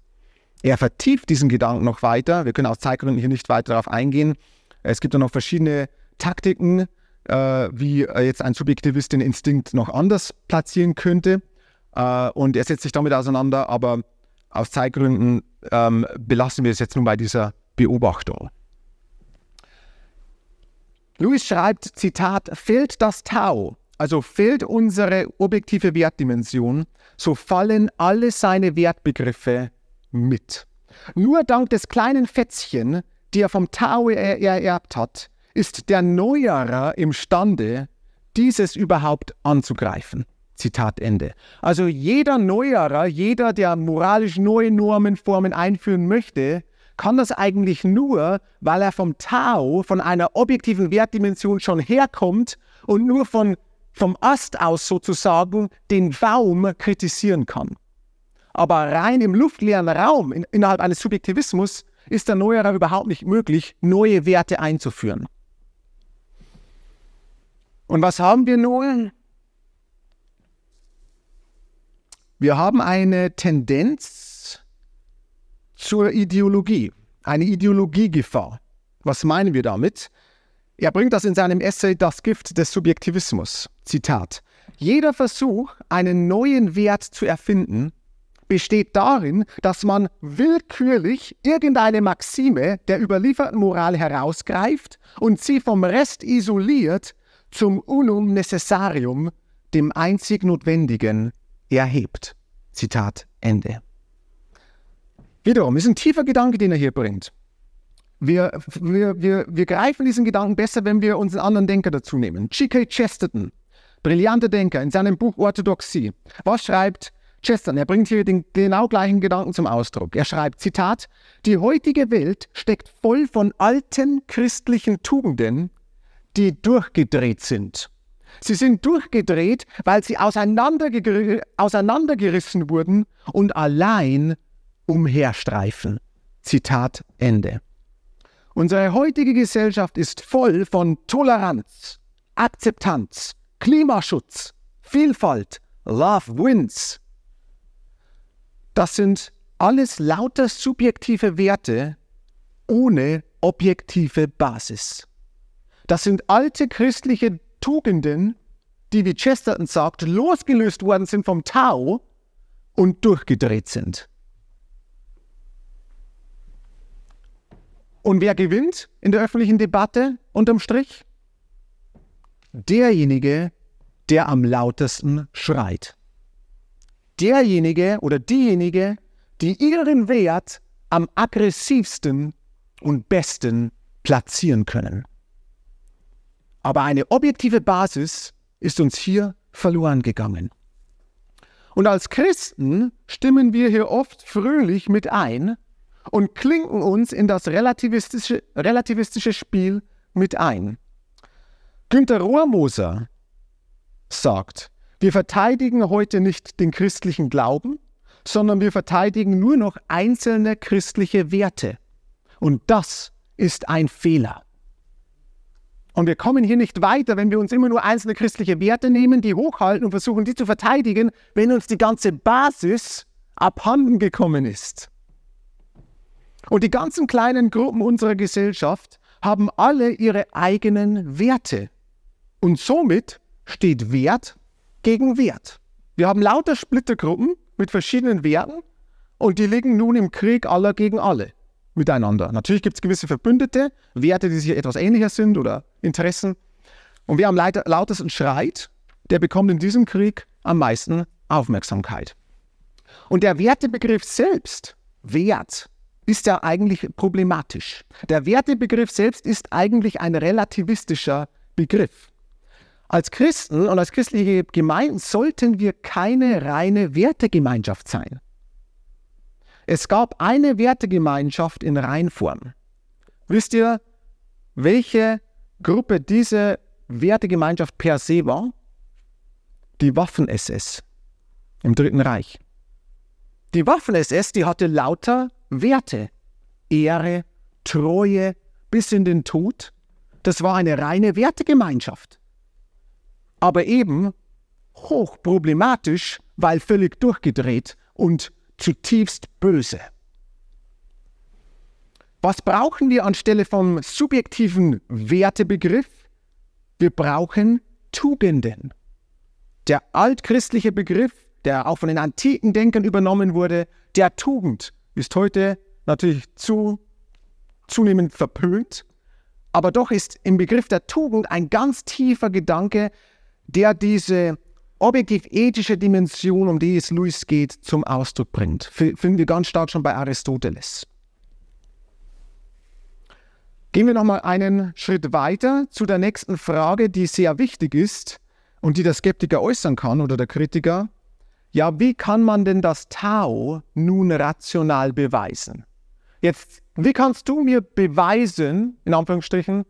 Er vertieft diesen Gedanken noch weiter. Wir können aus Zeitgründen hier nicht weiter darauf eingehen. Es gibt dann noch verschiedene Taktiken, äh, wie jetzt ein Subjektivist den Instinkt noch anders platzieren könnte. Äh, und er setzt sich damit auseinander, aber aus Zeitgründen ähm, belassen wir es jetzt nun bei dieser Beobachtung. Louis schreibt, Zitat, fehlt das Tau, also fehlt unsere objektive Wertdimension, so fallen alle seine Wertbegriffe mit. Nur dank des kleinen Fätzchen, die er vom Tau er ererbt hat, ist der Neuerer imstande, dieses überhaupt anzugreifen. Zitat Ende. Also jeder Neuerer, jeder, der moralisch neue Normen, Formen einführen möchte, kann das eigentlich nur, weil er vom Tau, von einer objektiven Wertdimension schon herkommt und nur von, vom Ast aus sozusagen den Baum kritisieren kann. Aber rein im luftleeren Raum, in, innerhalb eines Subjektivismus, ist der Neuerer überhaupt nicht möglich, neue Werte einzuführen. Und was haben wir nun? Wir haben eine Tendenz zur Ideologie, eine Ideologiegefahr. Was meinen wir damit? Er bringt das in seinem Essay Das Gift des Subjektivismus. Zitat. Jeder Versuch, einen neuen Wert zu erfinden, besteht darin, dass man willkürlich irgendeine Maxime der überlieferten Moral herausgreift und sie vom Rest isoliert zum Unum Necessarium, dem einzig Notwendigen, erhebt. Zitat Ende. Wiederum ist ein tiefer Gedanke, den er hier bringt. Wir, wir, wir, wir greifen diesen Gedanken besser, wenn wir uns einen anderen Denker dazu nehmen. G.K. Chesterton, brillanter Denker, in seinem Buch Orthodoxie. Was schreibt Chesterton? Er bringt hier den genau gleichen Gedanken zum Ausdruck. Er schreibt, Zitat, die heutige Welt steckt voll von alten christlichen Tugenden, die durchgedreht sind. Sie sind durchgedreht, weil sie auseinanderger auseinandergerissen wurden und allein umherstreifen. Zitat Ende. Unsere heutige Gesellschaft ist voll von Toleranz, Akzeptanz, Klimaschutz, Vielfalt, Love wins. Das sind alles lauter subjektive Werte ohne objektive Basis. Das sind alte christliche Tugenden, die, wie Chesterton sagt, losgelöst worden sind vom Tau und durchgedreht sind. Und wer gewinnt in der öffentlichen Debatte unterm Strich? Derjenige, der am lautesten schreit. Derjenige oder diejenige, die ihren Wert am aggressivsten und besten platzieren können. Aber eine objektive Basis ist uns hier verloren gegangen. Und als Christen stimmen wir hier oft fröhlich mit ein und klinken uns in das relativistische, relativistische Spiel mit ein. Günter Rohrmoser sagt, wir verteidigen heute nicht den christlichen Glauben, sondern wir verteidigen nur noch einzelne christliche Werte. Und das ist ein Fehler. Und wir kommen hier nicht weiter, wenn wir uns immer nur einzelne christliche Werte nehmen, die hochhalten und versuchen, die zu verteidigen, wenn uns die ganze Basis abhanden gekommen ist. Und die ganzen kleinen Gruppen unserer Gesellschaft haben alle ihre eigenen Werte. Und somit steht Wert gegen Wert. Wir haben lauter Splittergruppen mit verschiedenen Werten und die liegen nun im Krieg aller gegen alle miteinander. Natürlich gibt es gewisse Verbündete, Werte, die sich etwas ähnlicher sind oder Interessen. Und wer am lautesten schreit, der bekommt in diesem Krieg am meisten Aufmerksamkeit. Und der Wertebegriff selbst, Wert, ist ja eigentlich problematisch. Der Wertebegriff selbst ist eigentlich ein relativistischer Begriff. Als Christen und als christliche Gemeinden sollten wir keine reine Wertegemeinschaft sein. Es gab eine Wertegemeinschaft in Reinform. Wisst ihr, welche Gruppe diese Wertegemeinschaft per se war? Die Waffen-SS im Dritten Reich. Die Waffen-SS, die hatte lauter Werte. Ehre, Treue bis in den Tod. Das war eine reine Wertegemeinschaft. Aber eben hochproblematisch, weil völlig durchgedreht und zutiefst böse. Was brauchen wir anstelle vom subjektiven Wertebegriff? Wir brauchen Tugenden. Der altchristliche Begriff, der auch von den antiken Denkern übernommen wurde, der Tugend, ist heute natürlich zu, zunehmend verpönt, aber doch ist im Begriff der Tugend ein ganz tiefer Gedanke, der diese objektiv-ethische Dimension, um die es Luis geht, zum Ausdruck bringt. Finden wir ganz stark schon bei Aristoteles. Gehen wir nochmal einen Schritt weiter zu der nächsten Frage, die sehr wichtig ist und die der Skeptiker äußern kann oder der Kritiker. Ja, wie kann man denn das Tau nun rational beweisen? Jetzt, wie kannst du mir beweisen, in Anführungsstrichen,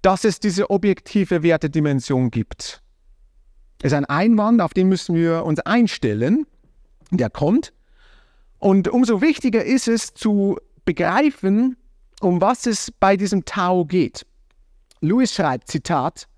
dass es diese objektive Wertedimension gibt? ist ein Einwand, auf den müssen wir uns einstellen. Der kommt. Und umso wichtiger ist es zu begreifen, um was es bei diesem Tau geht. Lewis schreibt, Zitat,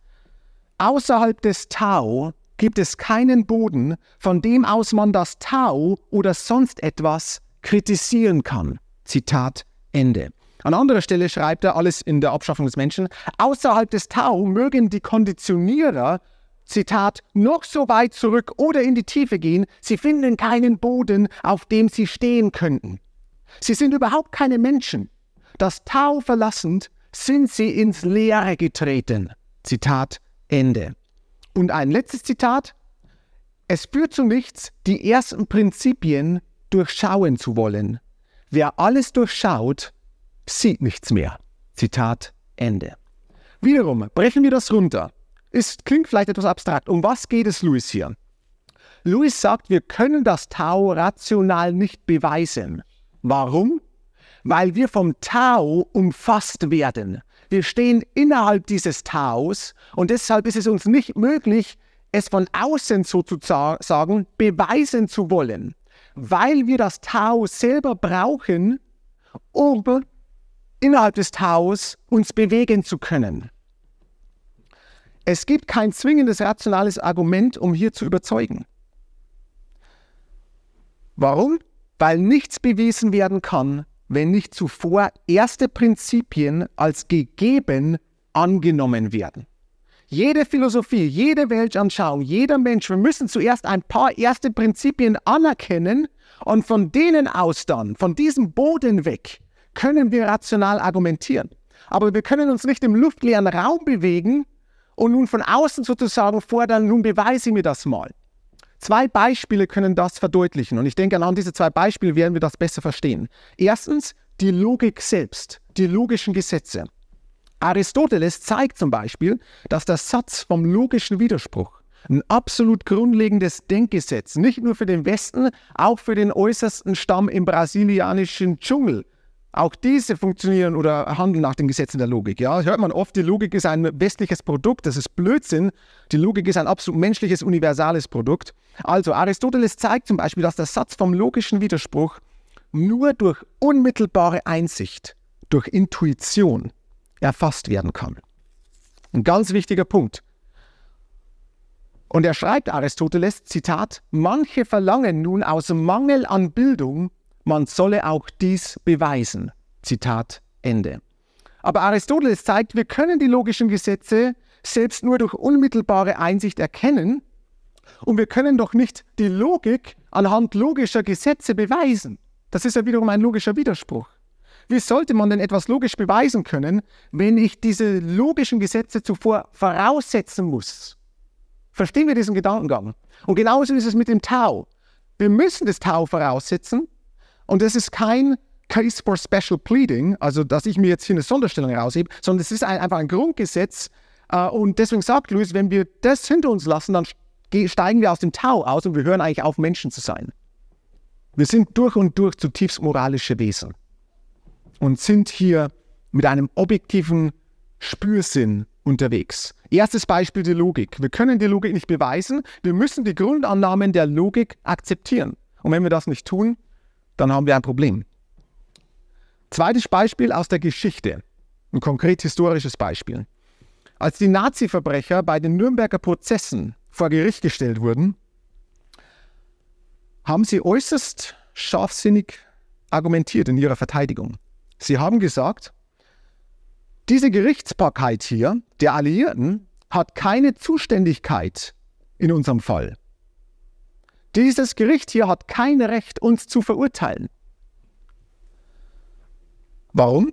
Außerhalb des Tau gibt es keinen Boden, von dem aus man das Tau oder sonst etwas kritisieren kann. Zitat Ende. An anderer Stelle schreibt er alles in der Abschaffung des Menschen. Außerhalb des Tau mögen die Konditionierer Zitat, noch so weit zurück oder in die Tiefe gehen, sie finden keinen Boden, auf dem sie stehen könnten. Sie sind überhaupt keine Menschen. Das Tau verlassend sind sie ins Leere getreten. Zitat Ende. Und ein letztes Zitat. Es führt zu nichts, die ersten Prinzipien durchschauen zu wollen. Wer alles durchschaut, sieht nichts mehr. Zitat Ende. Wiederum brechen wir das runter. Es klingt vielleicht etwas abstrakt. Um was geht es Louis hier? Louis sagt, wir können das Tau rational nicht beweisen. Warum? Weil wir vom Tau umfasst werden. Wir stehen innerhalb dieses Taus und deshalb ist es uns nicht möglich, es von außen sozusagen beweisen zu wollen, weil wir das Tau selber brauchen, um innerhalb des Taus uns bewegen zu können. Es gibt kein zwingendes rationales Argument, um hier zu überzeugen. Warum? Weil nichts bewiesen werden kann, wenn nicht zuvor erste Prinzipien als gegeben angenommen werden. Jede Philosophie, jede Weltanschauung, jeder Mensch, wir müssen zuerst ein paar erste Prinzipien anerkennen und von denen aus dann, von diesem Boden weg, können wir rational argumentieren. Aber wir können uns nicht im luftleeren Raum bewegen und nun von außen sozusagen fordern, nun beweise mir das mal. Zwei Beispiele können das verdeutlichen und ich denke, anhand dieser zwei Beispiele werden wir das besser verstehen. Erstens die Logik selbst, die logischen Gesetze. Aristoteles zeigt zum Beispiel, dass der Satz vom logischen Widerspruch ein absolut grundlegendes Denkgesetz, nicht nur für den Westen, auch für den äußersten Stamm im brasilianischen Dschungel. Auch diese funktionieren oder handeln nach den Gesetzen der Logik. Ja, hört man oft, die Logik ist ein westliches Produkt, das ist Blödsinn. Die Logik ist ein absolut menschliches, universales Produkt. Also Aristoteles zeigt zum Beispiel, dass der Satz vom logischen Widerspruch nur durch unmittelbare Einsicht, durch Intuition erfasst werden kann. Ein ganz wichtiger Punkt. Und er schreibt Aristoteles, Zitat, manche verlangen nun aus Mangel an Bildung, man solle auch dies beweisen. Zitat Ende. Aber Aristoteles zeigt, wir können die logischen Gesetze selbst nur durch unmittelbare Einsicht erkennen und wir können doch nicht die Logik anhand logischer Gesetze beweisen. Das ist ja wiederum ein logischer Widerspruch. Wie sollte man denn etwas logisch beweisen können, wenn ich diese logischen Gesetze zuvor voraussetzen muss? Verstehen wir diesen Gedankengang? Und genauso ist es mit dem Tau. Wir müssen das Tau voraussetzen und das ist kein Case for Special Pleading, also dass ich mir jetzt hier eine Sonderstellung heraushebe, sondern es ist ein, einfach ein Grundgesetz. Äh, und deswegen sagt Louis, wenn wir das hinter uns lassen, dann steigen wir aus dem Tau aus und wir hören eigentlich auf, Menschen zu sein. Wir sind durch und durch zutiefst moralische Wesen und sind hier mit einem objektiven Spürsinn unterwegs. Erstes Beispiel die Logik. Wir können die Logik nicht beweisen, wir müssen die Grundannahmen der Logik akzeptieren. Und wenn wir das nicht tun, dann haben wir ein Problem. Zweites Beispiel aus der Geschichte, ein konkret historisches Beispiel. Als die Nazi-Verbrecher bei den Nürnberger Prozessen vor Gericht gestellt wurden, haben sie äußerst scharfsinnig argumentiert in ihrer Verteidigung. Sie haben gesagt, diese Gerichtsbarkeit hier der Alliierten hat keine Zuständigkeit in unserem Fall. Dieses Gericht hier hat kein Recht, uns zu verurteilen. Warum?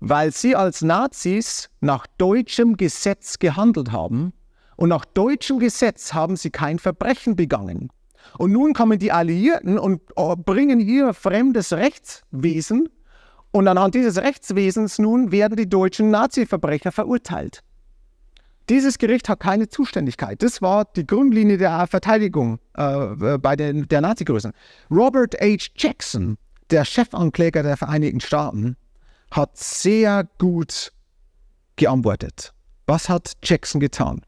Weil sie als Nazis nach deutschem Gesetz gehandelt haben und nach deutschem Gesetz haben sie kein Verbrechen begangen. Und nun kommen die Alliierten und äh, bringen ihr fremdes Rechtswesen und anhand dieses Rechtswesens nun werden die deutschen Nazi-Verbrecher verurteilt. Dieses Gericht hat keine Zuständigkeit. Das war die Grundlinie der Verteidigung äh, bei den, der Nazi-Größen. Robert H. Jackson, der Chefankläger der Vereinigten Staaten, hat sehr gut geantwortet. Was hat Jackson getan?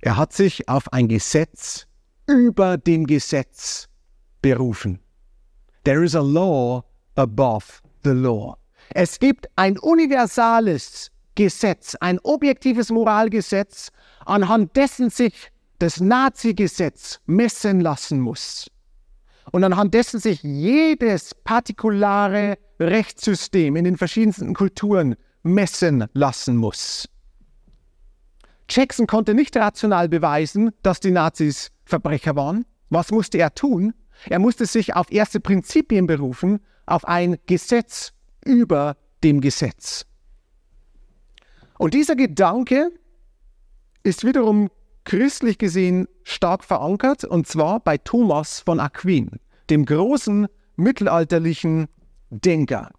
Er hat sich auf ein Gesetz über dem Gesetz berufen. There is a law above the law. Es gibt ein universales Gesetz, ein objektives Moralgesetz, anhand dessen sich das Nazi-Gesetz messen lassen muss. Und anhand dessen sich jedes partikulare Rechtssystem in den verschiedensten Kulturen messen lassen muss. Jackson konnte nicht rational beweisen, dass die Nazis Verbrecher waren. Was musste er tun? Er musste sich auf erste Prinzipien berufen auf ein Gesetz über dem Gesetz. Und dieser Gedanke ist wiederum christlich gesehen stark verankert, und zwar bei Thomas von Aquin, dem großen mittelalterlichen Denker.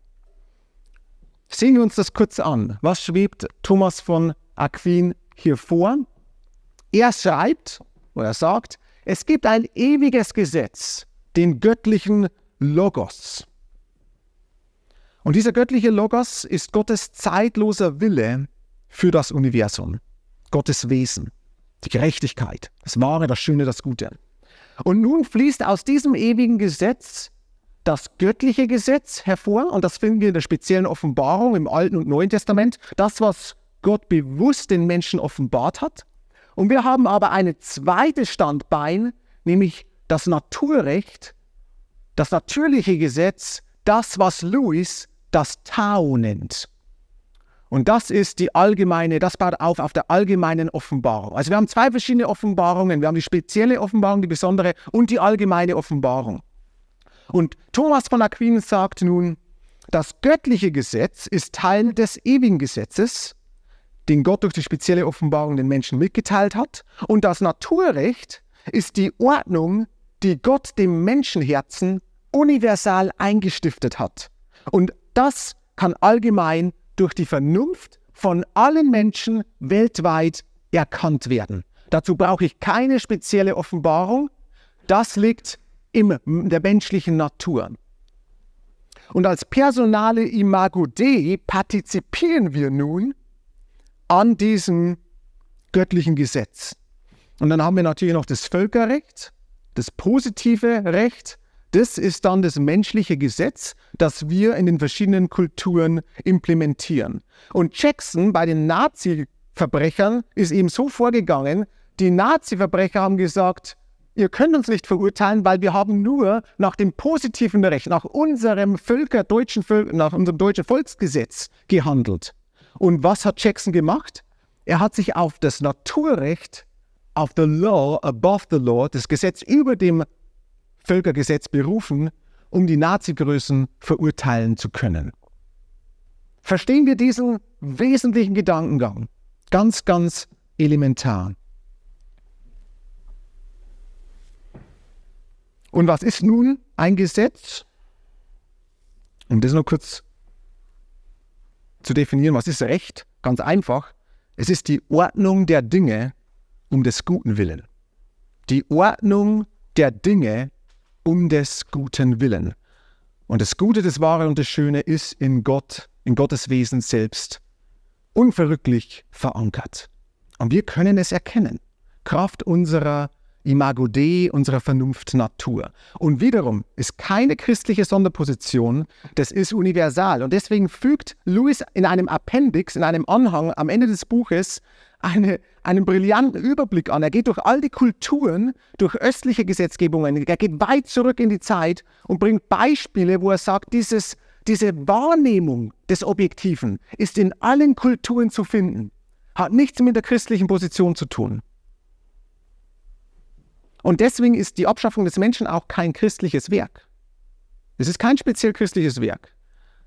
Sehen wir uns das kurz an. Was schwebt Thomas von Aquin hier vor? Er schreibt oder sagt, es gibt ein ewiges Gesetz, den göttlichen Logos. Und dieser göttliche Logos ist Gottes zeitloser Wille für das Universum, Gottes Wesen, die Gerechtigkeit, das Wahre, das Schöne, das Gute. Und nun fließt aus diesem ewigen Gesetz das göttliche Gesetz hervor, und das finden wir in der speziellen Offenbarung im Alten und Neuen Testament, das, was Gott bewusst den Menschen offenbart hat. Und wir haben aber ein zweites Standbein, nämlich das Naturrecht, das natürliche Gesetz, das, was Lewis das Tau nennt. Und das ist die allgemeine, das baut auf auf der allgemeinen Offenbarung. Also wir haben zwei verschiedene Offenbarungen. Wir haben die spezielle Offenbarung, die besondere und die allgemeine Offenbarung. Und Thomas von Aquin sagt nun, das göttliche Gesetz ist Teil des ewigen Gesetzes, den Gott durch die spezielle Offenbarung den Menschen mitgeteilt hat. Und das Naturrecht ist die Ordnung, die Gott dem Menschenherzen universal eingestiftet hat. Und das kann allgemein durch die Vernunft von allen Menschen weltweit erkannt werden. Dazu brauche ich keine spezielle Offenbarung. Das liegt in der menschlichen Natur. Und als personale Imago Dei partizipieren wir nun an diesem göttlichen Gesetz. Und dann haben wir natürlich noch das Völkerrecht, das positive Recht. Das ist dann das menschliche Gesetz, das wir in den verschiedenen Kulturen implementieren. Und Jackson bei den Nazi-Verbrechern ist eben so vorgegangen, die Nazi-Verbrecher haben gesagt, ihr könnt uns nicht verurteilen, weil wir haben nur nach dem positiven Recht, nach unserem Völker, deutschen Völker, nach unserem deutschen Volksgesetz gehandelt. Und was hat Jackson gemacht? Er hat sich auf das Naturrecht, auf the law above the law, das Gesetz über dem Völkergesetz berufen, um die Nazi-Größen verurteilen zu können. Verstehen wir diesen wesentlichen Gedankengang? Ganz, ganz elementar. Und was ist nun ein Gesetz? Um das noch kurz zu definieren, was ist Recht? Ganz einfach. Es ist die Ordnung der Dinge um des guten Willen. Die Ordnung der Dinge um des guten Willen. Und das Gute, das Wahre und das Schöne ist in Gott, in Gottes Wesen selbst unverrücklich verankert. Und wir können es erkennen. Kraft unserer Imago Dei, unserer Vernunft Natur. Und wiederum ist keine christliche Sonderposition, das ist universal. Und deswegen fügt Lewis in einem Appendix, in einem Anhang am Ende des Buches eine, einen brillanten Überblick an. Er geht durch all die Kulturen, durch östliche Gesetzgebungen, er geht weit zurück in die Zeit und bringt Beispiele, wo er sagt, dieses, diese Wahrnehmung des Objektiven ist in allen Kulturen zu finden, hat nichts mit der christlichen Position zu tun. Und deswegen ist die Abschaffung des Menschen auch kein christliches Werk. Es ist kein speziell christliches Werk.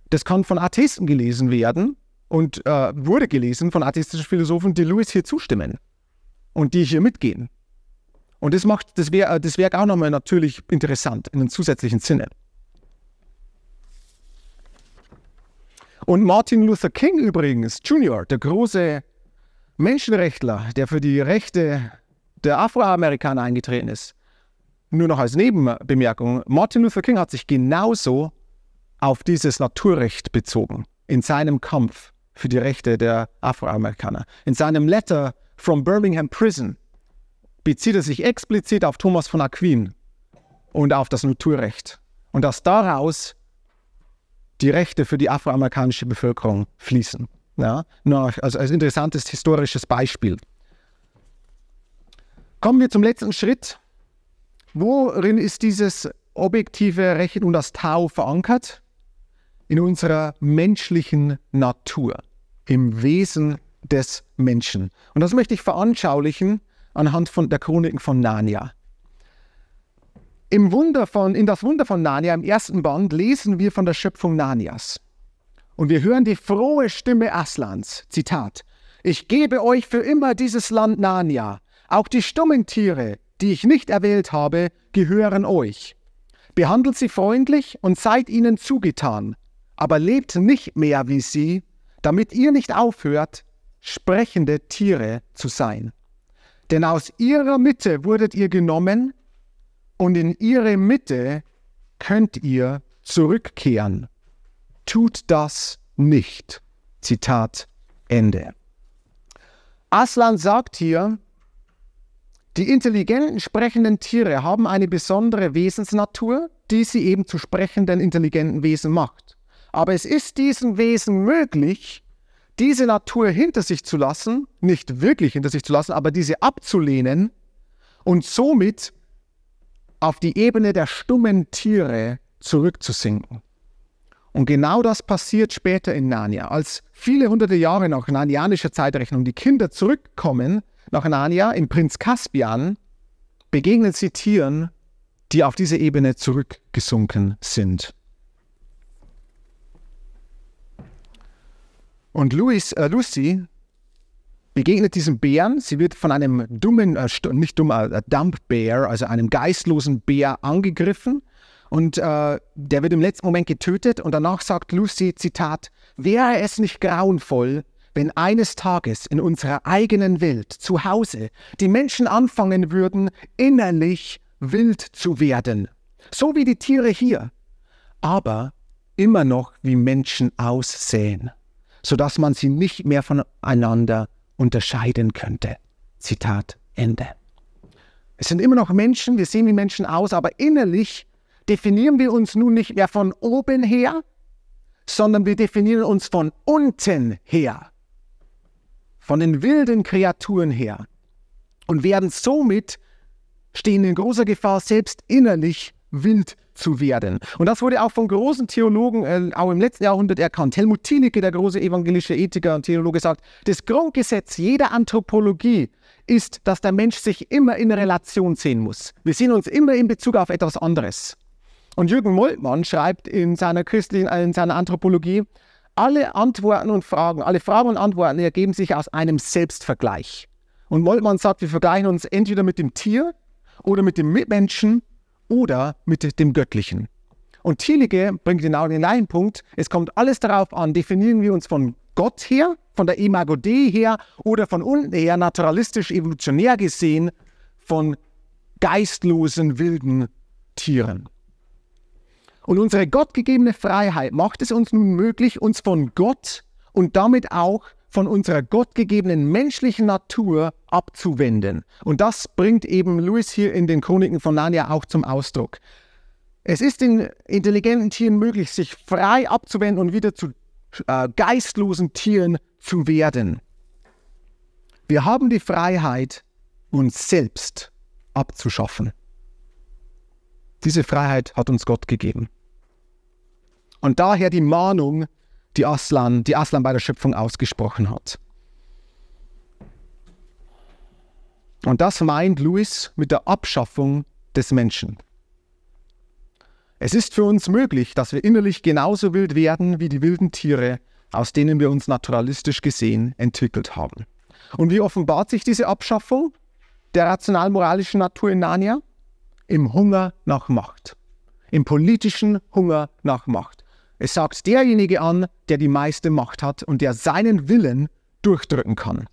Das kann von Atheisten gelesen werden und äh, wurde gelesen von atheistischen Philosophen, die Lewis hier zustimmen und die hier mitgehen. Und das macht das, Wer das Werk auch nochmal natürlich interessant in einem zusätzlichen Sinne. Und Martin Luther King übrigens, Junior, der große Menschenrechtler, der für die Rechte der Afroamerikaner eingetreten ist. Nur noch als Nebenbemerkung, Martin Luther King hat sich genauso auf dieses Naturrecht bezogen in seinem Kampf für die Rechte der Afroamerikaner. In seinem Letter from Birmingham Prison bezieht er sich explizit auf Thomas von Aquin und auf das Naturrecht. Und dass daraus die Rechte für die afroamerikanische Bevölkerung fließen. Ja, also als interessantes historisches Beispiel. Kommen wir zum letzten Schritt. Worin ist dieses objektive Recht und das Tau verankert? In unserer menschlichen Natur, im Wesen des Menschen. Und das möchte ich veranschaulichen anhand von der Chroniken von Narnia. Im Wunder von, in das Wunder von Narnia, im ersten Band, lesen wir von der Schöpfung Narnias. Und wir hören die frohe Stimme Aslans. Zitat. Ich gebe euch für immer dieses Land Narnia, auch die stummen Tiere, die ich nicht erwählt habe, gehören euch. Behandelt sie freundlich und seid ihnen zugetan, aber lebt nicht mehr wie sie, damit ihr nicht aufhört, sprechende Tiere zu sein. Denn aus ihrer Mitte wurdet ihr genommen, und in ihre Mitte könnt ihr zurückkehren. Tut das nicht. Zitat Ende. Aslan sagt hier, die intelligenten sprechenden Tiere haben eine besondere Wesensnatur, die sie eben zu sprechenden intelligenten Wesen macht. Aber es ist diesen Wesen möglich, diese Natur hinter sich zu lassen, nicht wirklich hinter sich zu lassen, aber diese abzulehnen und somit auf die Ebene der stummen Tiere zurückzusinken. Und genau das passiert später in Narnia. Als viele hunderte Jahre nach narnianischer Zeitrechnung die Kinder zurückkommen nach Narnia im Prinz Caspian begegnen sie Tieren, die auf diese Ebene zurückgesunken sind. Und Louis, äh, Lucy begegnet diesem Bären. Sie wird von einem dummen, äh, nicht dummer, äh, Dump Bear, also einem geistlosen Bär angegriffen. Und äh, der wird im letzten Moment getötet. Und danach sagt Lucy, Zitat, wäre es nicht grauenvoll, wenn eines Tages in unserer eigenen Welt, zu Hause, die Menschen anfangen würden, innerlich wild zu werden. So wie die Tiere hier. Aber immer noch wie Menschen aussehen, sodass man sie nicht mehr voneinander unterscheiden könnte. Zitat Ende. Es sind immer noch Menschen, wir sehen wie Menschen aus, aber innerlich definieren wir uns nun nicht mehr von oben her, sondern wir definieren uns von unten her, von den wilden Kreaturen her und werden somit, stehen in großer Gefahr, selbst innerlich wild zu werden. Und das wurde auch von großen Theologen äh, auch im letzten Jahrhundert erkannt. Helmut Thielicke, der große evangelische Ethiker und Theologe, sagt, das Grundgesetz jeder Anthropologie ist, dass der Mensch sich immer in Relation sehen muss. Wir sehen uns immer in Bezug auf etwas anderes. Und Jürgen Moltmann schreibt in seiner christlichen, äh, in seiner Anthropologie, alle Antworten und Fragen, alle Fragen und Antworten ergeben sich aus einem Selbstvergleich. Und Moltmann sagt, wir vergleichen uns entweder mit dem Tier oder mit dem Mitmenschen oder mit dem Göttlichen. Und Thielicke bringt genau den gleichen Punkt. Es kommt alles darauf an, definieren wir uns von Gott her, von der Imago Dei her oder von unten her, naturalistisch, evolutionär gesehen, von geistlosen, wilden Tieren. Und unsere gottgegebene Freiheit macht es uns nun möglich, uns von Gott und damit auch von unserer gottgegebenen menschlichen Natur abzuwenden. Und das bringt eben Lewis hier in den Chroniken von Narnia auch zum Ausdruck. Es ist den intelligenten Tieren möglich, sich frei abzuwenden und wieder zu äh, geistlosen Tieren zu werden. Wir haben die Freiheit, uns selbst abzuschaffen. Diese Freiheit hat uns Gott gegeben. Und daher die Mahnung, die Aslan, die Aslan bei der Schöpfung ausgesprochen hat. Und das meint Louis mit der Abschaffung des Menschen. Es ist für uns möglich, dass wir innerlich genauso wild werden wie die wilden Tiere, aus denen wir uns naturalistisch gesehen entwickelt haben. Und wie offenbart sich diese Abschaffung der rational-moralischen Natur in Narnia? Im Hunger nach Macht. Im politischen Hunger nach Macht. Es sagt derjenige an, der die meiste Macht hat und der seinen Willen durchdrücken kann.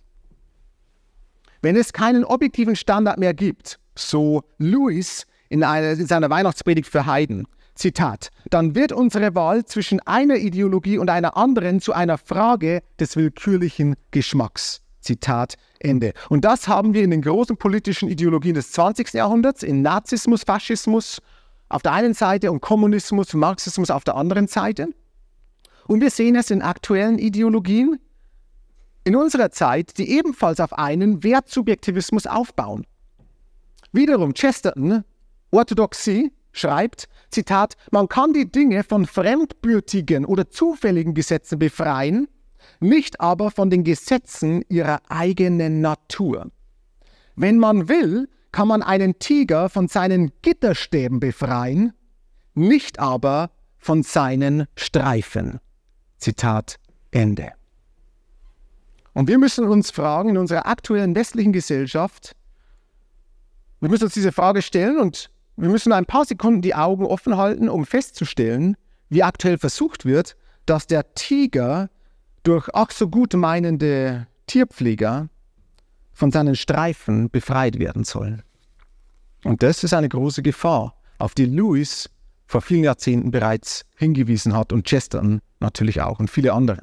Wenn es keinen objektiven Standard mehr gibt, so Louis in, einer, in seiner Weihnachtspredigt für Heiden, Zitat, dann wird unsere Wahl zwischen einer Ideologie und einer anderen zu einer Frage des willkürlichen Geschmacks. Zitat Ende. Und das haben wir in den großen politischen Ideologien des 20. Jahrhunderts, in Nazismus, Faschismus auf der einen Seite und Kommunismus, Marxismus auf der anderen Seite. Und wir sehen es in aktuellen Ideologien in unserer Zeit, die ebenfalls auf einen Wertsubjektivismus aufbauen. Wiederum Chesterton, Orthodoxie, schreibt, Zitat, man kann die Dinge von fremdbürtigen oder zufälligen Gesetzen befreien, nicht aber von den Gesetzen ihrer eigenen Natur. Wenn man will, kann man einen Tiger von seinen Gitterstäben befreien, nicht aber von seinen Streifen. Zitat Ende. Und wir müssen uns fragen, in unserer aktuellen westlichen Gesellschaft, wir müssen uns diese Frage stellen und wir müssen ein paar Sekunden die Augen offen halten, um festzustellen, wie aktuell versucht wird, dass der Tiger durch ach so gut meinende Tierpfleger von seinen Streifen befreit werden sollen. Und das ist eine große Gefahr, auf die Lewis vor vielen Jahrzehnten bereits hingewiesen hat und Chesterton natürlich auch und viele andere.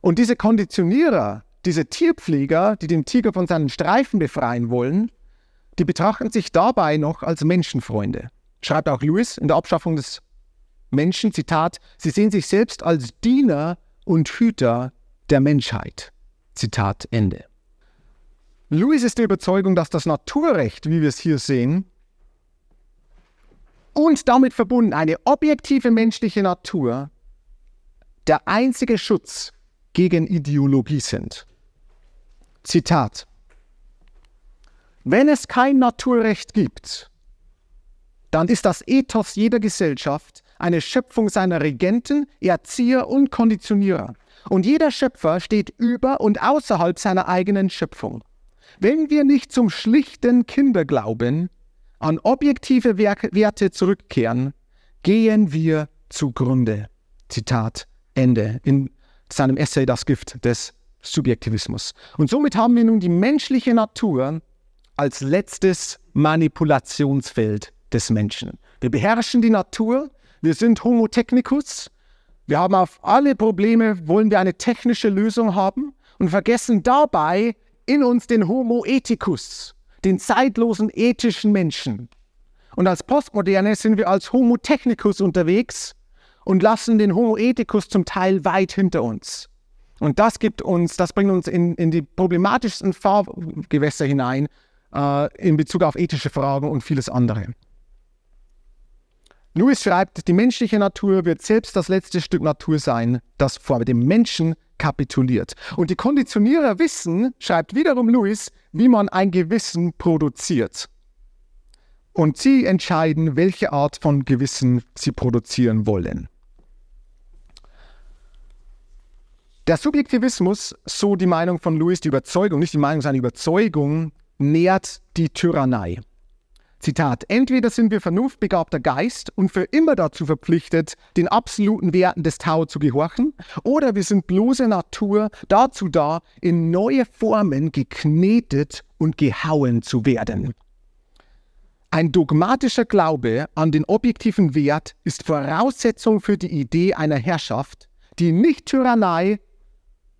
Und diese Konditionierer, diese Tierpfleger, die den Tiger von seinen Streifen befreien wollen, die betrachten sich dabei noch als Menschenfreunde. Schreibt auch Lewis in der Abschaffung des Menschen, Zitat, sie sehen sich selbst als Diener und Hüter der Menschheit. Zitat Ende. Louis ist der Überzeugung, dass das Naturrecht, wie wir es hier sehen, und damit verbunden eine objektive menschliche Natur der einzige Schutz gegen Ideologie sind. Zitat. Wenn es kein Naturrecht gibt, dann ist das Ethos jeder Gesellschaft eine Schöpfung seiner Regenten, Erzieher und Konditionierer. Und jeder Schöpfer steht über und außerhalb seiner eigenen Schöpfung. Wenn wir nicht zum schlichten Kinderglauben an objektive Werte zurückkehren, gehen wir zugrunde. Zitat Ende in seinem Essay Das Gift des Subjektivismus. Und somit haben wir nun die menschliche Natur als letztes Manipulationsfeld des Menschen. Wir beherrschen die Natur, wir sind Homo technicus, wir haben auf alle Probleme, wollen wir eine technische Lösung haben und vergessen dabei in uns den Homo ethicus, den zeitlosen ethischen Menschen. Und als Postmoderne sind wir als Homo technicus unterwegs und lassen den Homo ethicus zum Teil weit hinter uns. Und das gibt uns, das bringt uns in, in die problematischsten Fahrgewässer hinein äh, in Bezug auf ethische Fragen und vieles andere. Lewis schreibt, die menschliche Natur wird selbst das letzte Stück Natur sein, das vor dem Menschen kapituliert. Und die Konditionierer wissen, schreibt wiederum Lewis, wie man ein Gewissen produziert. Und sie entscheiden, welche Art von Gewissen sie produzieren wollen. Der Subjektivismus, so die Meinung von Lewis, die Überzeugung, nicht die Meinung, die Überzeugung, nährt die Tyrannei. Zitat, entweder sind wir vernunftbegabter Geist und für immer dazu verpflichtet, den absoluten Werten des Tao zu gehorchen, oder wir sind bloße Natur dazu da, in neue Formen geknetet und gehauen zu werden. Ein dogmatischer Glaube an den objektiven Wert ist Voraussetzung für die Idee einer Herrschaft, die nicht Tyrannei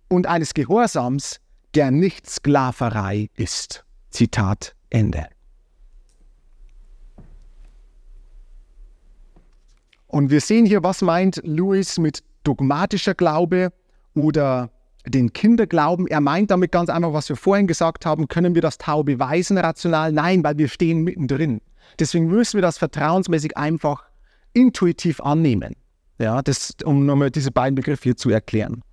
und eines Gehorsams, der nicht Sklaverei ist. Zitat Ende. Und wir sehen hier, was meint Lewis mit dogmatischer Glaube oder den Kinderglauben. Er meint damit ganz einfach, was wir vorhin gesagt haben, können wir das Tau beweisen rational? Nein, weil wir stehen mittendrin. Deswegen müssen wir das vertrauensmäßig einfach intuitiv annehmen. Ja, das, um nochmal diese beiden Begriffe hier zu erklären.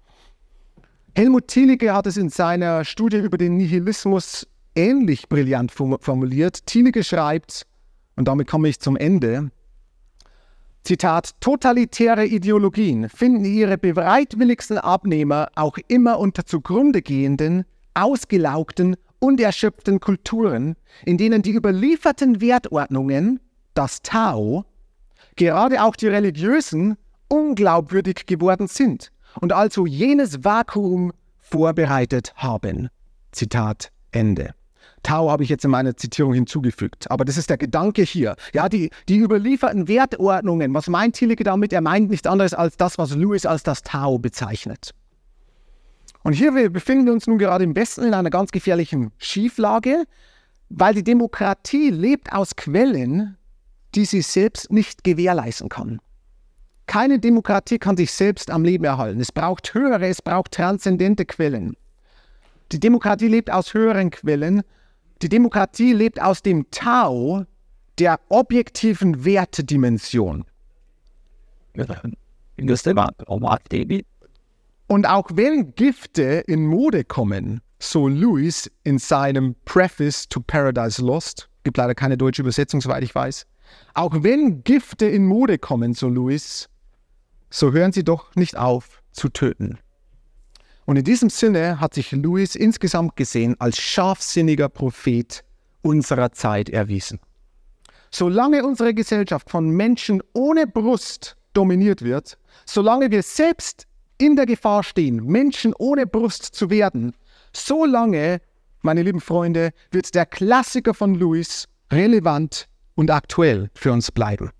Helmut Thielicke hat es in seiner Studie über den Nihilismus ähnlich brillant formuliert. Thielicke schreibt, und damit komme ich zum Ende, Zitat, totalitäre Ideologien finden ihre bereitwilligsten Abnehmer auch immer unter zugrunde gehenden, ausgelaugten und erschöpften Kulturen, in denen die überlieferten Wertordnungen, das Tao, gerade auch die religiösen, unglaubwürdig geworden sind und also jenes Vakuum vorbereitet haben. Zitat Ende. Tau habe ich jetzt in meiner Zitierung hinzugefügt. Aber das ist der Gedanke hier. Ja, die, die überlieferten Wertordnungen, was meint Thielicke damit? Er meint nichts anderes als das, was Lewis als das Tau bezeichnet. Und hier wir befinden wir uns nun gerade im Westen in einer ganz gefährlichen Schieflage, weil die Demokratie lebt aus Quellen, die sie selbst nicht gewährleisten kann. Keine Demokratie kann sich selbst am Leben erhalten. Es braucht höhere, es braucht transzendente Quellen. Die Demokratie lebt aus höheren Quellen die Demokratie lebt aus dem Tao der objektiven Wertedimension. Und auch wenn Gifte in Mode kommen, so Lewis in seinem Preface to Paradise Lost, gibt leider keine deutsche Übersetzung, soweit ich weiß, auch wenn Gifte in Mode kommen, so Lewis, so hören sie doch nicht auf zu töten. Und in diesem Sinne hat sich Louis insgesamt gesehen als scharfsinniger Prophet unserer Zeit erwiesen. Solange unsere Gesellschaft von Menschen ohne Brust dominiert wird, solange wir selbst in der Gefahr stehen, Menschen ohne Brust zu werden, solange, meine lieben Freunde, wird der Klassiker von Louis relevant und aktuell für uns bleiben.